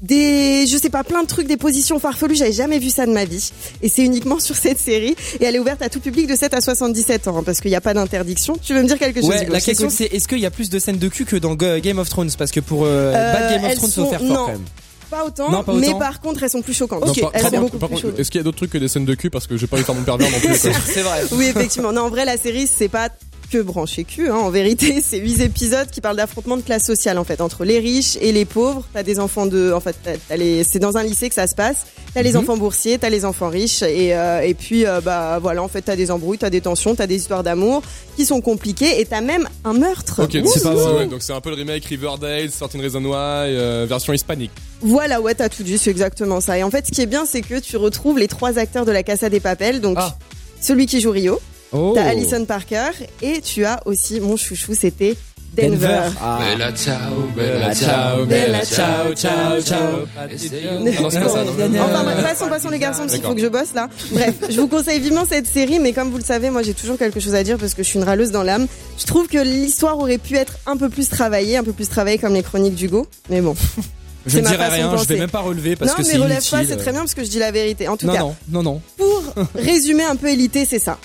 Des, je sais pas, plein de trucs, des positions farfelues, j'avais jamais vu ça de ma vie. Et c'est uniquement sur cette série. Et elle est ouverte à tout public de 7 à 77 ans, hein, parce qu'il n'y a pas d'interdiction. Tu veux me dire quelque chose Ouais, Hugo la question c'est est-ce qu'il y a plus de scènes de cul que dans Game of Thrones? Parce que pour euh, Euh, Bad Game of Thrones, sont- faut faire fort non. quand même. Pas autant, Non, pas mais autant. par contre, elles sont plus choquantes. Non, par- elles par sont contre- beaucoup par plus contre, chaudes. Est-ce qu'il y a d'autres trucs que des scènes de cul? Parce que j'ai pas de faire mon pervers non plus. C'est vrai. Oui, effectivement. Non, en vrai, la série, c'est pas que branché cul. Hein. En vérité, c'est huit épisodes qui parlent d'affrontement de classe sociale, en fait, entre les riches et les pauvres. T'as des enfants de, en fait, t'as- t'as les, c'est dans un lycée que ça se passe. T'as les Mhm. enfants boursiers, t'as les enfants riches, et euh, et puis euh, bah voilà, en fait, t'as des embrouilles, t'as des tensions, t'as des histoires d'amour qui sont compliquées, et t'as même un meurtre. Ok, c'est pas ouais, Donc c'est un peu le remake Riverdale, Certain Reason Why, euh, version hispanique. Voilà, ouais, t'as tout dit, c'est exactement ça. Et en fait, ce qui est bien, c'est que tu retrouves les trois acteurs de la Casa des Papel. Donc, Ah. celui qui joue Rio, Oh. t'as Alison Parker, et tu as aussi mon chouchou, c'était Denver. Denver. Ah. Bella ciao, Bella ciao, bella ciao, ciao, ciao. Non, c'est pas ça, non. Enfin, bref, passons, passons les garçons, parce qu'il faut que je bosse là. Bref, je vous conseille vivement cette série, mais comme vous le savez, moi j'ai toujours quelque chose à dire parce que je suis une râleuse dans l'âme. Je trouve que l'histoire aurait pu être un peu plus travaillée, un peu plus travaillée comme les chroniques d'Hugo, mais bon. Je ne dirai rien, je vais même pas relever parce non, que mais c'est relève inutile. pas, c'est très bien parce que je dis la vérité. En tout Non, cas, non, non, non. pour résumer un peu élité, c'est ça.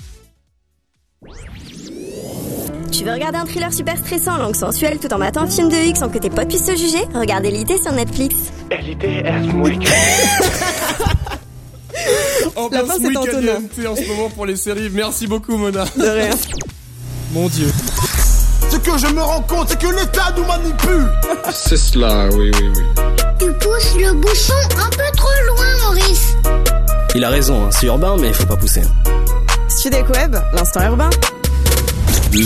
Tu veux regarder un thriller super stressant, langue sensuelle, tout en matant un film de X sans que tes potes puissent te juger? Regarde Elité sur Netflix. En La fin, ce c'est Antonin. En ce moment pour les séries. Merci beaucoup, Mona. De rien. Mon dieu. Ce que je me rends compte, c'est que l'État nous manipule. C'est cela, oui, oui, oui. Tu pousses le bouchon un peu trop loin, Maurice. Il a raison, hein, c'est urbain, mais il faut pas pousser. Studek Web, l'instant urbain.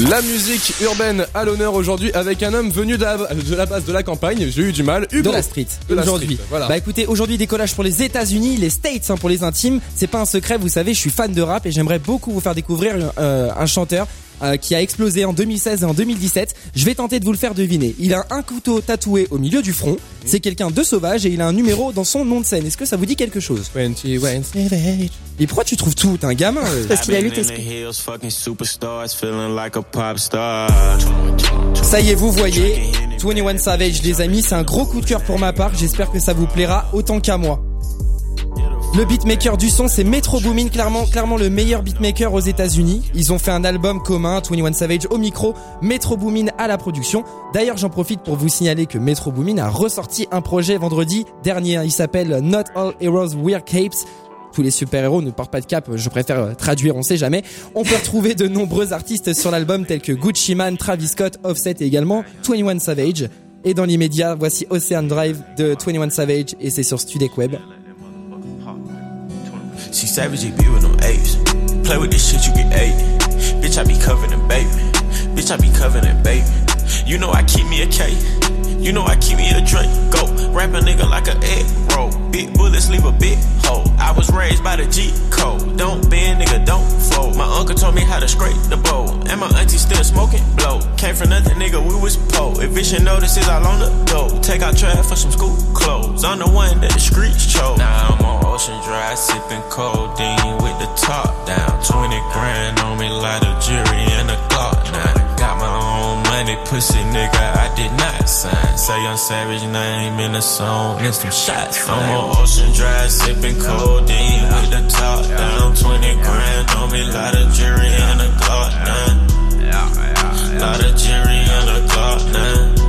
La musique urbaine à l'honneur aujourd'hui avec un homme venu de la, de la base de la campagne. J'ai eu du mal. Hugo. De la street. Aujourd'hui. Voilà. Bah écoutez, aujourd'hui décollage pour les États-Unis, les States hein, pour les intimes. C'est pas un secret, vous savez, je suis fan de rap et j'aimerais beaucoup vous faire découvrir euh, un chanteur euh, qui a explosé en 2016 et en 2017. Je vais tenter de vous le faire deviner. Il a un couteau tatoué au milieu du front. C'est quelqu'un de sauvage et il a un numéro dans son nom de scène. Est-ce que ça vous dit quelque chose? 21 Et pourquoi tu trouves tout? T'es un gamin euh. Parce qu'il a lu tes Ça y est, vous voyez, 21 Savage, les amis, c'est un gros coup de cœur pour ma part. J'espère que ça vous plaira autant qu'à moi. Le beatmaker du son, c'est Metro Boomin, clairement, clairement le meilleur beatmaker aux États-Unis. Ils ont fait un album commun, 21 Savage au micro, Metro Boomin à la production. D'ailleurs, j'en profite pour vous signaler que Metro Boomin a ressorti un projet vendredi dernier. Il s'appelle Not All Heroes Wear Capes. Tous les super-héros ne portent pas de cap, je préfère euh, traduire, on sait jamais. On peut retrouver de nombreux artistes sur l'album tels que Gucci Mane, Travis Scott, Offset et également 21 Savage. Et dans l'immédiat, voici Ocean Drive de 21 Savage et c'est sur Studek Web. See savage, be with them apes. Play with this shit, you get eight. Bitch, I be covered in baby. Bitch, I be covered in baby. You know I keep me a K. You know I keep me a drink. Go, rap a nigga like a egg roll. Big bullets leave a big hole. I was raised by the G code. Don't bend, nigga, don't fold. My uncle told me how to scrape the bowl. And my auntie still smoking blow. Came from nothing, nigga, we was po. Eviction notices all on the door. Take out trash for some school clothes. I'm the one that the streets chose. Now I'm on Ocean Drive, sipping codeine with the top down. 20 grand on me, like a jury and a money, pussy nigga, I did not sign. Say young savage name in the song, and some shots. I'm on Ocean Drive, sipping codeine with the top down. 20 grand on me, lot of jury and a Glock now. Lot of jury and a Glock now.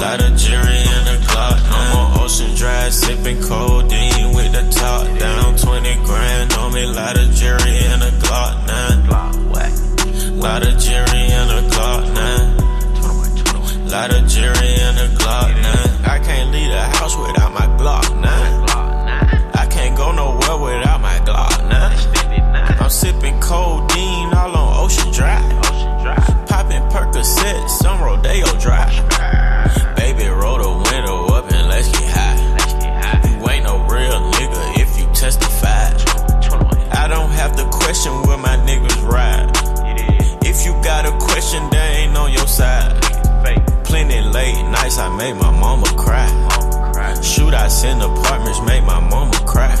Lot of jury and a Glock now. I'm on Ocean Drive, sipping codeine with the top down. 20 grand on me, lot of jury and a Glock now. Lot of jury a Glock now. Lot of jury and a Glock now. I can't leave the house without my Glock now. I can't go nowhere without my Glock now. I'm sipping codeine all on Ocean Drive. Popping Percocets on Rodeo Drive. Baby, roll the window up and let's get high. You ain't no real nigga if you testify. I don't have to question where my niggas ride. Question, they ain't on your side. Plenty late nights, I made my mama cry. Shootouts in apartments make my mama cry.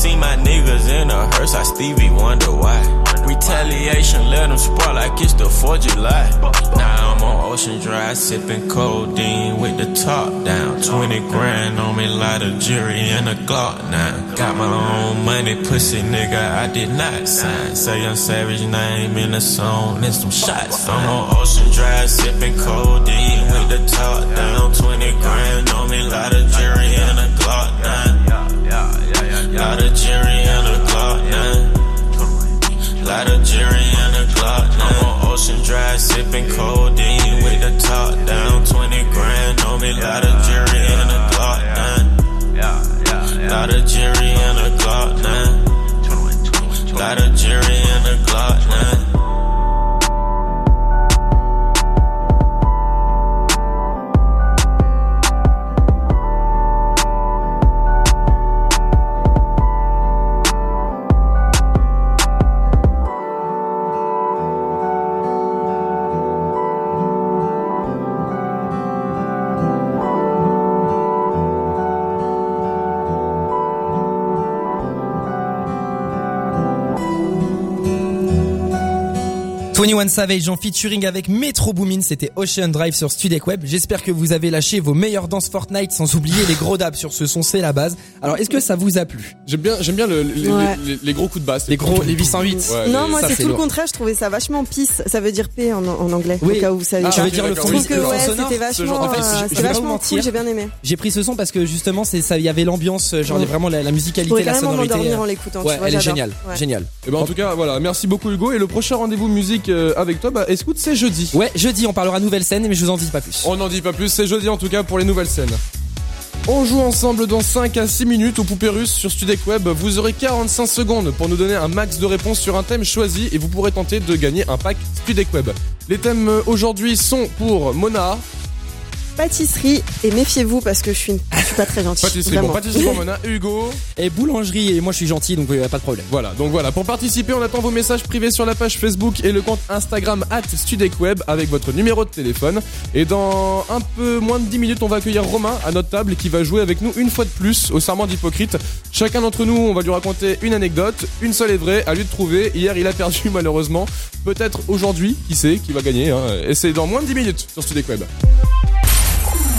See my niggas in a hearse, I Stevie wonder why. Retaliation let them spoil like it's the 4th of July. Now I'm on Ocean Drive, sipping codeine with the top down. 20 grand on me, light a jury and a Glock now. Got my own money, pussy nigga, I did not sign. Say young savage name in the song, and some shots. I'm on Ocean Drive, sipping codeine with the top down. 20 grand on me, light a jury and a Glock now. Light a Jerry and a Glock, nah. Light a Jerry and a Glock, nah. I'm on Ocean Drive sipping codeine with the top down. 20 grand on me. Light a Jerry and a Glock, nah. Light a Jerry and a Glock, nah. Light a Jerry and a Glock, nah. 21 Savage en featuring avec Metro Boomin, c'était Ocean Drive sur Studek Web. J'espère que vous avez lâché vos meilleures danses Fortnite sans oublier les gros dabs sur ce son, c'est la base. Alors est-ce que ça vous a plu? J'aime bien, j'aime bien les, gros coups de basse. Les gros, les 808. Non, moi c'est tout le contraire, je trouvais ça vachement pisse. Ça veut dire P en, anglais, oui. au cas où vous savez. Ah, je veux dire le ah, fond, oui, que ouais, c'était vachement, en fait, euh, vachement cool, j'ai bien aimé. J'ai pris ce son parce que justement, c'est ça, il y avait l'ambiance, euh, genre ouais. vraiment la, la musicalité, la sonorité. Euh. en l'écoutant, elle est géniale, génial. Et eh ben en tout cas, voilà, merci beaucoup Hugo et le prochain rendez-vous musique euh, euh, avec toi, bah écoute, c'est jeudi. Ouais, jeudi on parlera nouvelle scène, mais je vous en dis pas plus. On n'en dit pas plus, c'est jeudi en tout cas pour les nouvelles scènes. On joue ensemble dans 5 à 6 minutes au Poupée Russe sur Studek Web. Vous aurez 45 secondes pour nous donner un max de réponses sur un thème choisi et vous pourrez tenter de gagner un pack Studek Web. Les thèmes euh, aujourd'hui sont pour Mona, Pâtisserie et méfiez-vous parce que je suis, je suis pas très gentille. pâtisserie, bon, pâtisserie pour Mona, Hugo. Et boulangerie, et moi je suis gentil donc euh, pas de problème. Voilà, donc voilà, pour participer, on attend vos messages privés sur la page Facebook et le compte Instagram at StudekWeb avec votre numéro de téléphone. Et dans un peu moins de 10 minutes, on va accueillir Romain à notre table qui va jouer avec nous une fois de plus au serment d'hypocrite. Chacun d'entre nous, on va lui raconter une anecdote, une seule est vraie, à lui de trouver. Hier, il a perdu malheureusement. Peut-être aujourd'hui, qui sait, qui va gagner. Hein. Et c'est dans moins de 10 minutes sur StudekWeb.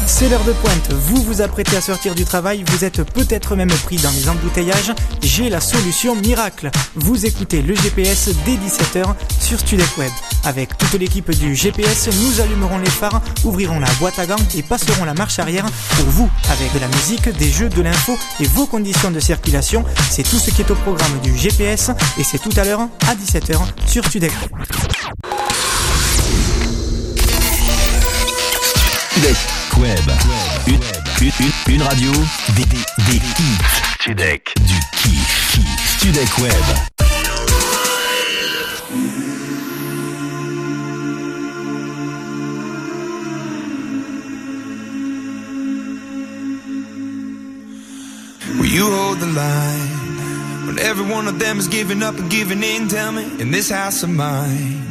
C'est l'heure de pointe, vous vous apprêtez à sortir du travail, vous êtes peut-être même pris dans les embouteillages, j'ai la solution miracle. Vous écoutez le GPS dès 17h sur Studek Web. Avec toute l'équipe du GPS, nous allumerons les phares, ouvrirons la boîte à gants et passerons la marche arrière pour vous, avec de la musique, des jeux, de l'info et vos conditions de circulation. C'est tout ce qui est au programme du GPS et c'est tout à l'heure à 17h sur Studek Web. Web. Une, une, une, une radio, des, des, des. Studek, du kiff. Studek Web. Will you hold the line when every one of them is giving up and giving in? Tell me, in this house of mine,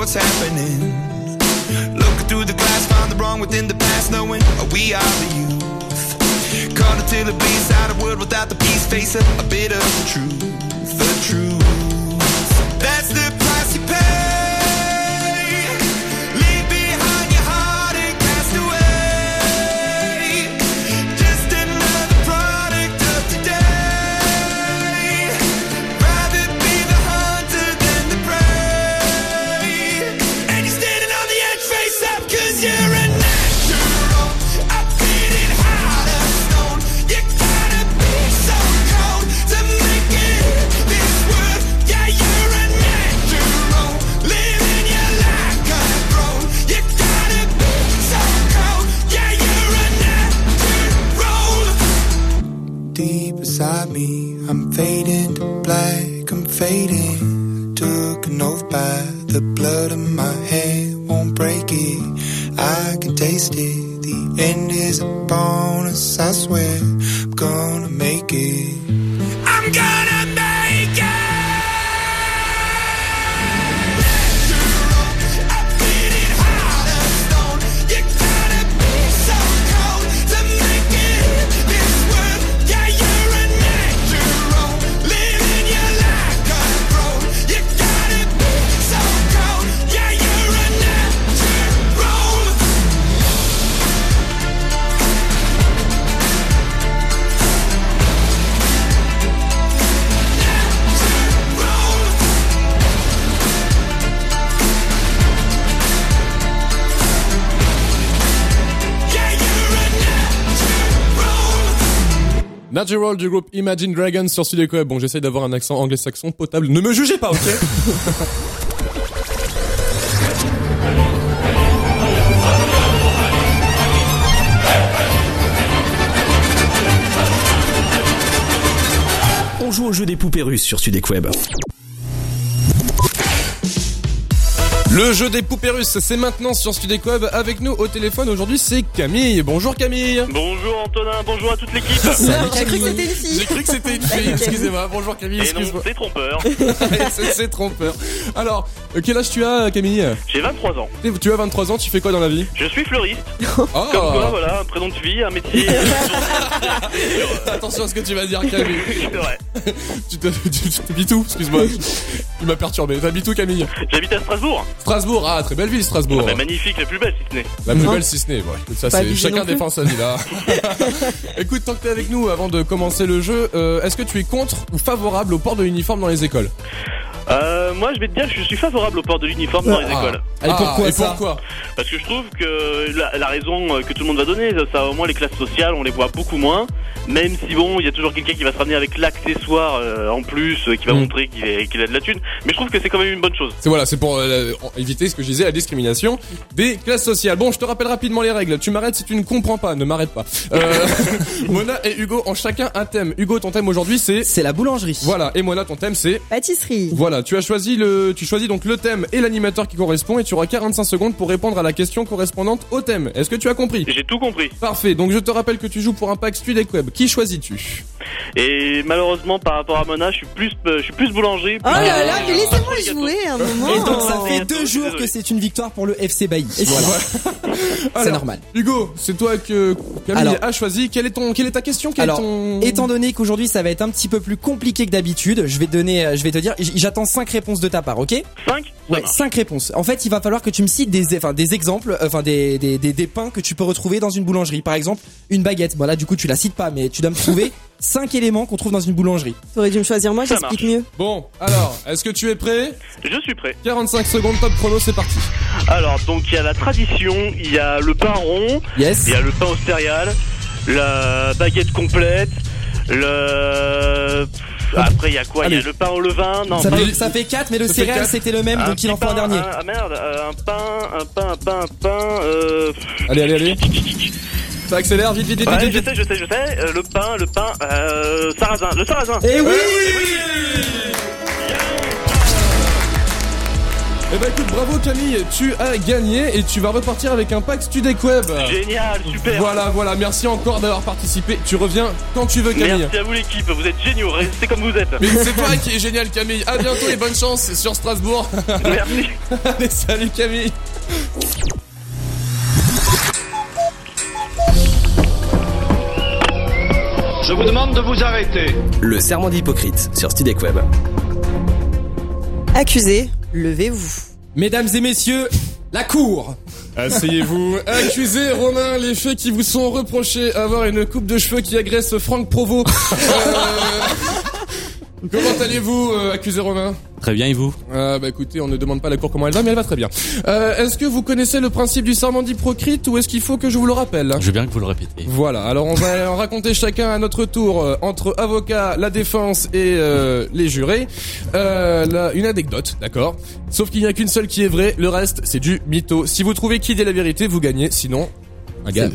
what's happening? Looking through the glass, find the wrong within the past, knowing we are the youth. Caught until it bleeds out a world without the peace, face a, a bit of the truth, the truth. That's the price you pay. Is a Du groupe Imagine Dragons sur Studio Web. Bon, j'essaye d'avoir un accent anglo-saxon potable. Ne me jugez pas, ok On joue au jeu des poupées russes sur Studek Le jeu des poupées russes, c'est maintenant sur Studek Web. Avec nous au téléphone aujourd'hui, c'est Camille. Bonjour Camille. Bonjour Antonin, bonjour à toute l'équipe. J'ai cru que c'était une fille. J'ai cru que c'était une fille, excusez-moi. Bonjour Camille, Et non, excuse-moi. c'est trompeur. c'est trompeur. Alors, euh, quel âge tu as Camille? J'ai 23 ans. Tu as 23 ans, tu fais quoi dans la vie? Je suis fleuriste. Oh. Comme quoi, voilà, un prénom de fille, un métier. Attention à ce que tu vas dire Camille. c'est vrai. tu te- tu- tu t'habites où Excuse-moi. Tu m'as perturbé. T'habites où Camille? J'habite à Strasbourg. Strasbourg, ah très belle ville Strasbourg. Ah, bah, magnifique, la plus belle si ce n'est. La plus belle si ce n'est, ça c'est chacun défend sa vie là. écoute, tant que t'es avec nous, avant de commencer le jeu, euh, est-ce que tu es contre ou favorable au port de l'uniforme dans les écoles? Euh, moi, je vais te dire que je suis favorable au port de l'uniforme dans les Ah. écoles. Et pourquoi Ah, et ça pourquoi Parce que je trouve que la, la raison euh, que tout le monde va donner, ça, ça, au moins les classes sociales, on les voit beaucoup moins. Même si bon, il y a toujours quelqu'un qui va se ramener avec l'accessoire euh, en plus, euh, qui va Mm. montrer qu'il est- qu'il a de la thune. Mais je trouve que c'est quand même une bonne chose. C'est voilà, c'est pour euh, éviter ce que je disais, la discrimination des classes sociales. Bon, je te rappelle rapidement les règles. Tu m'arrêtes si tu ne comprends pas, ne m'arrête pas. Euh, Mona et Hugo ont chacun un thème. Hugo, ton thème aujourd'hui c'est C'est la boulangerie. Voilà, et Mona, ton thème c'est Pâtisserie. Voilà, tu as choisi le, tu choisis donc le thème et l'animateur qui correspond et tu auras 45 secondes pour répondre à la question correspondante au thème. Est-ce que tu as compris? J'ai tout compris. Parfait. Donc je te rappelle que tu joues pour un pack Studec Web. Qui choisis-tu? Et malheureusement, par rapport à Mona, je suis plus, euh, je suis plus boulanger. Oh là là, plus- mais laissez-moi jouer un moment. Et donc ça fait deux jours que c'est une victoire pour le FC Bailly. Voilà. c'est normal. Hugo, c'est toi que Camille Alors- a choisi. Quelle est ton, quelle est ta question? Quel est Alors, ton... étant donné qu'aujourd'hui ça va être un petit peu plus compliqué que d'habitude, je vais te donner, euh, je vais te dire, j- j'attends cinq réponses de ta part, ok? 5 Ouais, cinq réponses. En fait, il va falloir que tu me cites des, enfin, des exemples, euh, enfin des, des, des, des pains que tu peux retrouver dans une boulangerie. Par exemple, une baguette. Voilà, du coup, tu la cites pas, mais tu dois me trouver cinq éléments qu'on trouve dans une boulangerie. T'aurais dû me choisir moi, Ça j'explique mieux. Bon, alors, est-ce que tu es prêt? Je suis prêt. 45 secondes, top chrono, c'est parti. Alors, donc il y a la tradition, il y a le pain rond, Yes. il y a le pain aux céréales, la baguette complète, le. Après, il y a quoi? Il y a le pain au levain Non, Ça fait, ça fait 4 mais le céréal c'était le même, un donc il en faut un dernier. Ah merde, euh, un pain, un pain, un pain, un pain. Euh... Allez, allez, allez. Ça accélère, vite, vite, vite, Ouais, vite, je vite. sais, je sais, je sais. Euh, le pain, le pain, euh, sarrasin, le sarrasin. Eh oui Eh ben écoute, bravo Camille, tu as gagné et tu vas repartir avec un pack Studec Web. Génial, super. Voilà, voilà, merci encore d'avoir participé. Tu reviens quand tu veux Camille. Merci à vous l'équipe, vous êtes géniaux, restez comme vous êtes. Mais c'est toi qui es génial Camille. À bientôt et bonne chance sur Strasbourg. Merci. Allez, salut Camille. Je vous demande de vous arrêter. Le serment d'Hippocrate sur Studec Web. Accusé, levez-vous. Mesdames et messieurs, la cour. Asseyez-vous. Accusez Romain les faits qui vous sont reprochés avoir une coupe de cheveux qui agresse Franck Provo. Euh, Comment allez-vous, euh, accusé Romain Très bien, et vous Ah bah écoutez, on ne demande pas à la cour comment elle va, mais elle va très bien. Euh, est-ce que vous connaissez le principe du serment d'Hippocrate ou est-ce qu'il faut que je vous le rappelle Je veux bien que vous le répétez. Voilà, alors on va en raconter chacun à notre tour, euh, entre avocats, la défense et euh, les jurés, euh, là, une anecdote, d'accord? Sauf qu'il n'y a qu'une seule qui est vraie, le reste c'est du mytho. Si vous trouvez qui dit la vérité, vous gagnez, sinon, un gage.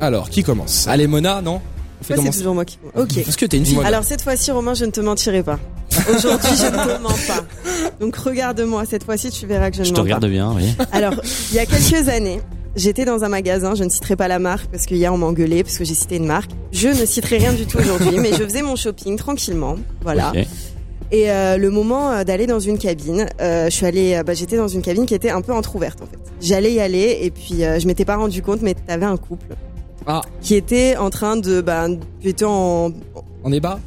Alors, qui commence? Allez Mona, non? C'est toujours moi qui. Ok. Parce que t'es une fille. Alors cette fois-ci, Romain, je ne te mentirai pas. Aujourd'hui, je ne te mens pas. Donc regarde-moi, cette fois-ci, tu verras que je ne Je mens te pas. regarde bien, oui. Alors, il y a quelques années, j'étais dans un magasin, je ne citerai pas la marque parce qu'hier on m'a engueulé parce que j'ai cité une marque. Je ne citerai rien du tout aujourd'hui, mais je faisais mon shopping tranquillement, voilà. Et euh, le moment euh, d'aller dans une cabine, euh, je suis allée, bah, j'étais dans une cabine qui était un peu entrouverte en fait. J'allais y aller et puis euh, je m'étais pas rendu compte, mais t'avais un couple Ah, qui était en train de, bah, qui était en, on est bas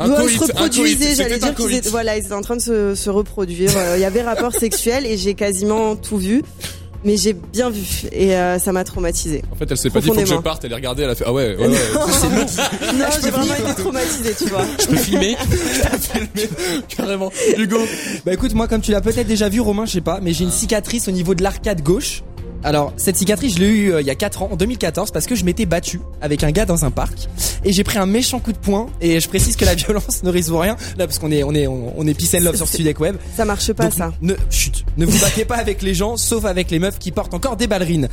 Un Ouais, coït, se reproduisaient, j'allais dire qu'ils étaient, voilà, ils étaient en train de se, se reproduire. Euh, Il y avait rapport sexuel et j'ai quasiment tout vu, mais j'ai bien vu et euh, ça m'a traumatisé. En fait, elle s'est pas dit faut que je parte, elle est regardée, elle a fait ah ouais, ouais, ouais. Non, j'ai vraiment été traumatisée, tu vois. Je peux filmer Carrément. Hugo. Bah écoute, moi comme tu l'as peut-être déjà vu Romain, je sais pas, mais j'ai une cicatrice au niveau de l'arcade gauche. Alors cette cicatrice, je l'ai eu euh, il y a 4 ans, en 2014, parce que je m'étais battu avec un gars dans un parc et j'ai pris un méchant coup de poing. Et je précise que la violence ne résout rien là parce qu'on est on est on, on est peace and love sur Studek Web. Ça marche pas Donc, ça. Ne chut, ne vous battez pas avec les gens, sauf avec les meufs qui portent encore des ballerines.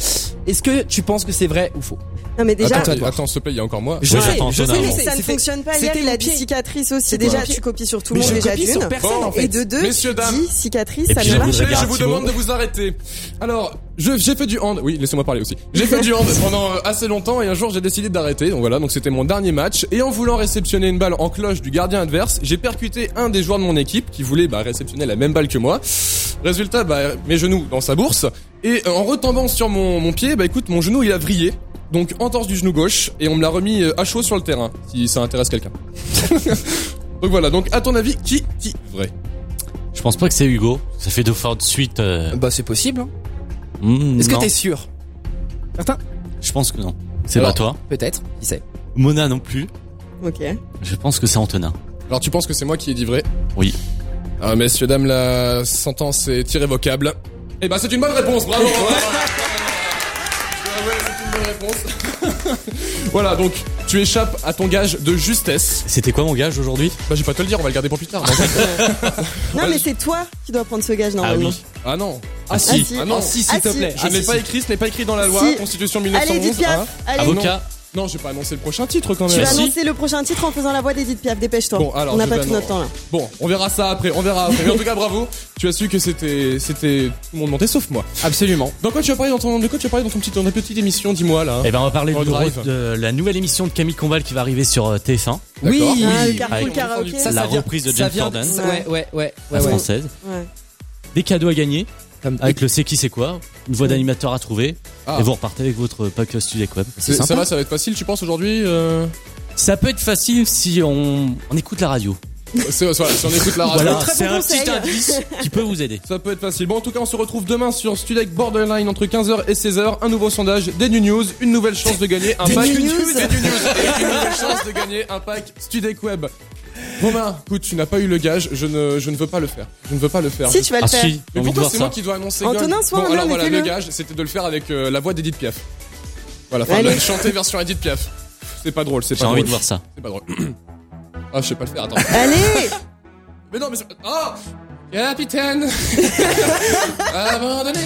Est-ce que tu penses que c'est vrai ou faux? Non mais déjà, attends, attends, s'il te plaît, il y a encore moi. Je sais, je ton sais, mais ça ne fonctionne pas. Hier, c'était il a dit cicatrice aussi. Déjà, tu copies sur tout le monde je déjà d'une. Et de deux, cicatrice, ça ne je marche Je pas. bien- vous demande de vous arrêter. Alors, je- j'ai fait du hand. Oui, laissez-moi parler aussi. J'ai fait du hand pendant euh, assez longtemps et un jour j'ai décidé d'arrêter. Donc voilà, donc c'était mon dernier match. Et en voulant réceptionner une balle en cloche du gardien adverse, j'ai percuté un des joueurs de mon équipe qui voulait bah, réceptionner la même balle que moi. Résultat, bah, mes genoux dans sa bourse. Et euh, en retombant sur mon, mon pied, bah écoute, mon genou il a vrillé. Donc entorse du genou gauche et on me l'a remis euh, à chaud sur le terrain, si ça intéresse quelqu'un. donc voilà, donc à ton avis, qui qui vrai? Je pense pas que c'est Hugo. Ça fait deux fois de suite. euh, Bah c'est possible. hein. Hmm, Est-ce que non. t'es sûr? Certain Je pense que non. C'est Alors- pas toi. Peut-être. Qui sait Mona non plus. Ok. Je pense que c'est Antonin. Alors tu penses que c'est moi qui ai dit vrai? Oui. Ah, messieurs, dames, la sentence est irrévocable. Eh ben, c'est une bonne réponse, bravo. Ouais, ouais, c'est une bonne réponse. voilà, donc tu échappes à ton gage de justesse. C'était quoi mon gage aujourd'hui? Bah, je vais pas te le dire, on va le garder pour plus tard. Non, mais c'est toi qui dois prendre ce gage normalement. Ah non. Ah, si. Ah non. Ah, si, s'il te plaît. Je Ah, n'ai si, pas si. écrit, ce n'est pas écrit dans la loi, Si. Constitution Allez, 1911. Edith Piaf, hein. allez. Avocat. Non, j'ai pas annoncé le prochain titre quand même. Tu vas annoncer le prochain titre en faisant la voix d'Edith Piaf, dépêche-toi. Bon, alors, On n'a pas tout notre temps là. Bon, on verra ça après, on verra après. Mais en tout cas, bravo. Tu as su que c'était, c'était tout le monde mentait sauf moi. Absolument. Dans quoi tu as parlé dans ton, de quoi tu as parlé dans ton petit, dans ta petite émission, dis-moi là. Eh ben on va parler du de la nouvelle émission de Camille Combal qui va arriver sur euh, TF1. Oui. Ah, Carpool Karaoké. la Ça, ça vient- reprise de ça James vient- Corden, Ouais, ouais, ouais. ouais, la ouais. française. Ouais. Des cadeaux à gagner. Comme- Avec le c'est qui c'est quoi, une voix d'animateur à trouver, Ah. et vous repartez avec votre podcast Studio Web. C'est- ça va, ça va être facile, tu penses aujourd'hui euh... Ça peut être facile si on, on écoute la radio. C'est, voilà, si on écoute la radio. Voilà, Très c'est bon un conseil. petit indice qui peut vous aider. Ça peut être facile. Bon, en tout cas, on se retrouve demain sur Studek Borderline entre 15h et 16h. Un nouveau sondage, des new news, une nouvelle chance de gagner un Des pack. new Des news. new news. Et une nouvelle chance de gagner un pack Studek Web. Romain, écoute, tu n'as pas eu le gage, je ne, je ne veux pas le faire. Je ne veux pas le faire. Si, tu vas le Ah faire. si, j'ai Mais envie pourquoi c'est moi qui dois annoncer Antonin, sois Bon, alors voilà, le gage, c'était de le faire avec euh, la voix d'Edith Piaf. Voilà, enfin, chanter version Edith Piaf. C'est pas drôle, c'est J'ai pas envie drôle. de voir ça. C'est pas drôle. ah, je sais pas le faire, attends. Allez Mais non, mais c'est... Oh Capitaine Abandonné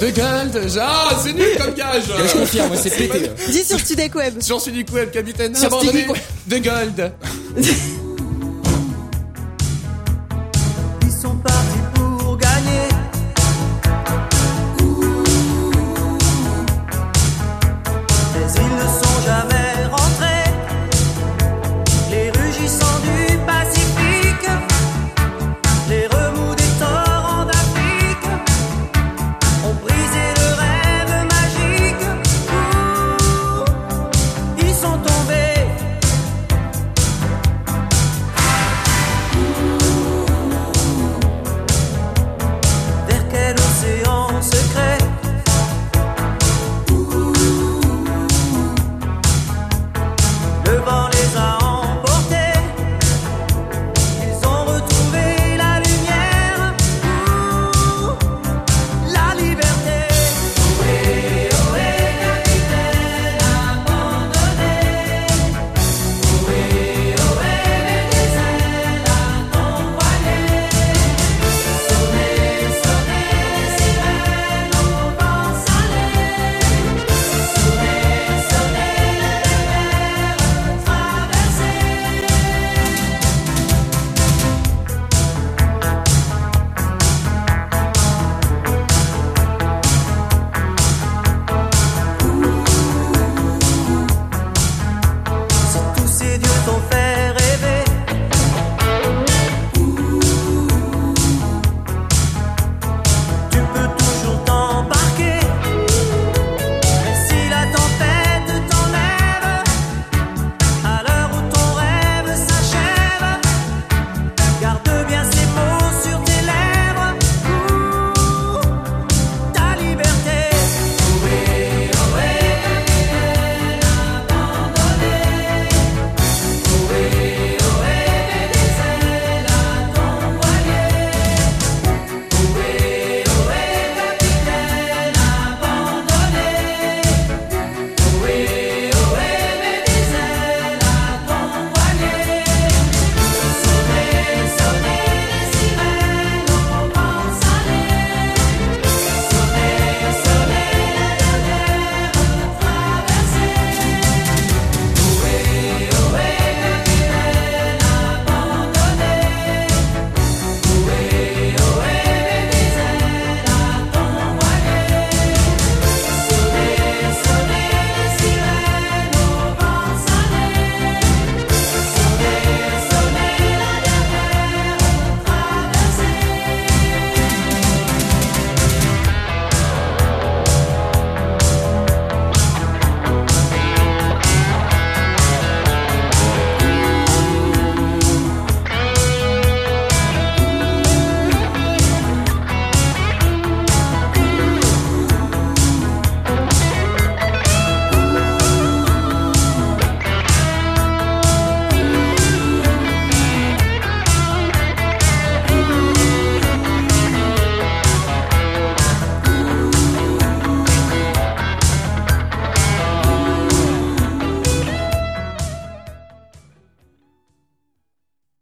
De Gold Ah, c'est nul comme gage Je confirme, moi, c'est pété. Dis sur Studek Web. Sur Sunic Web, capitaine Sur abandonné de Gold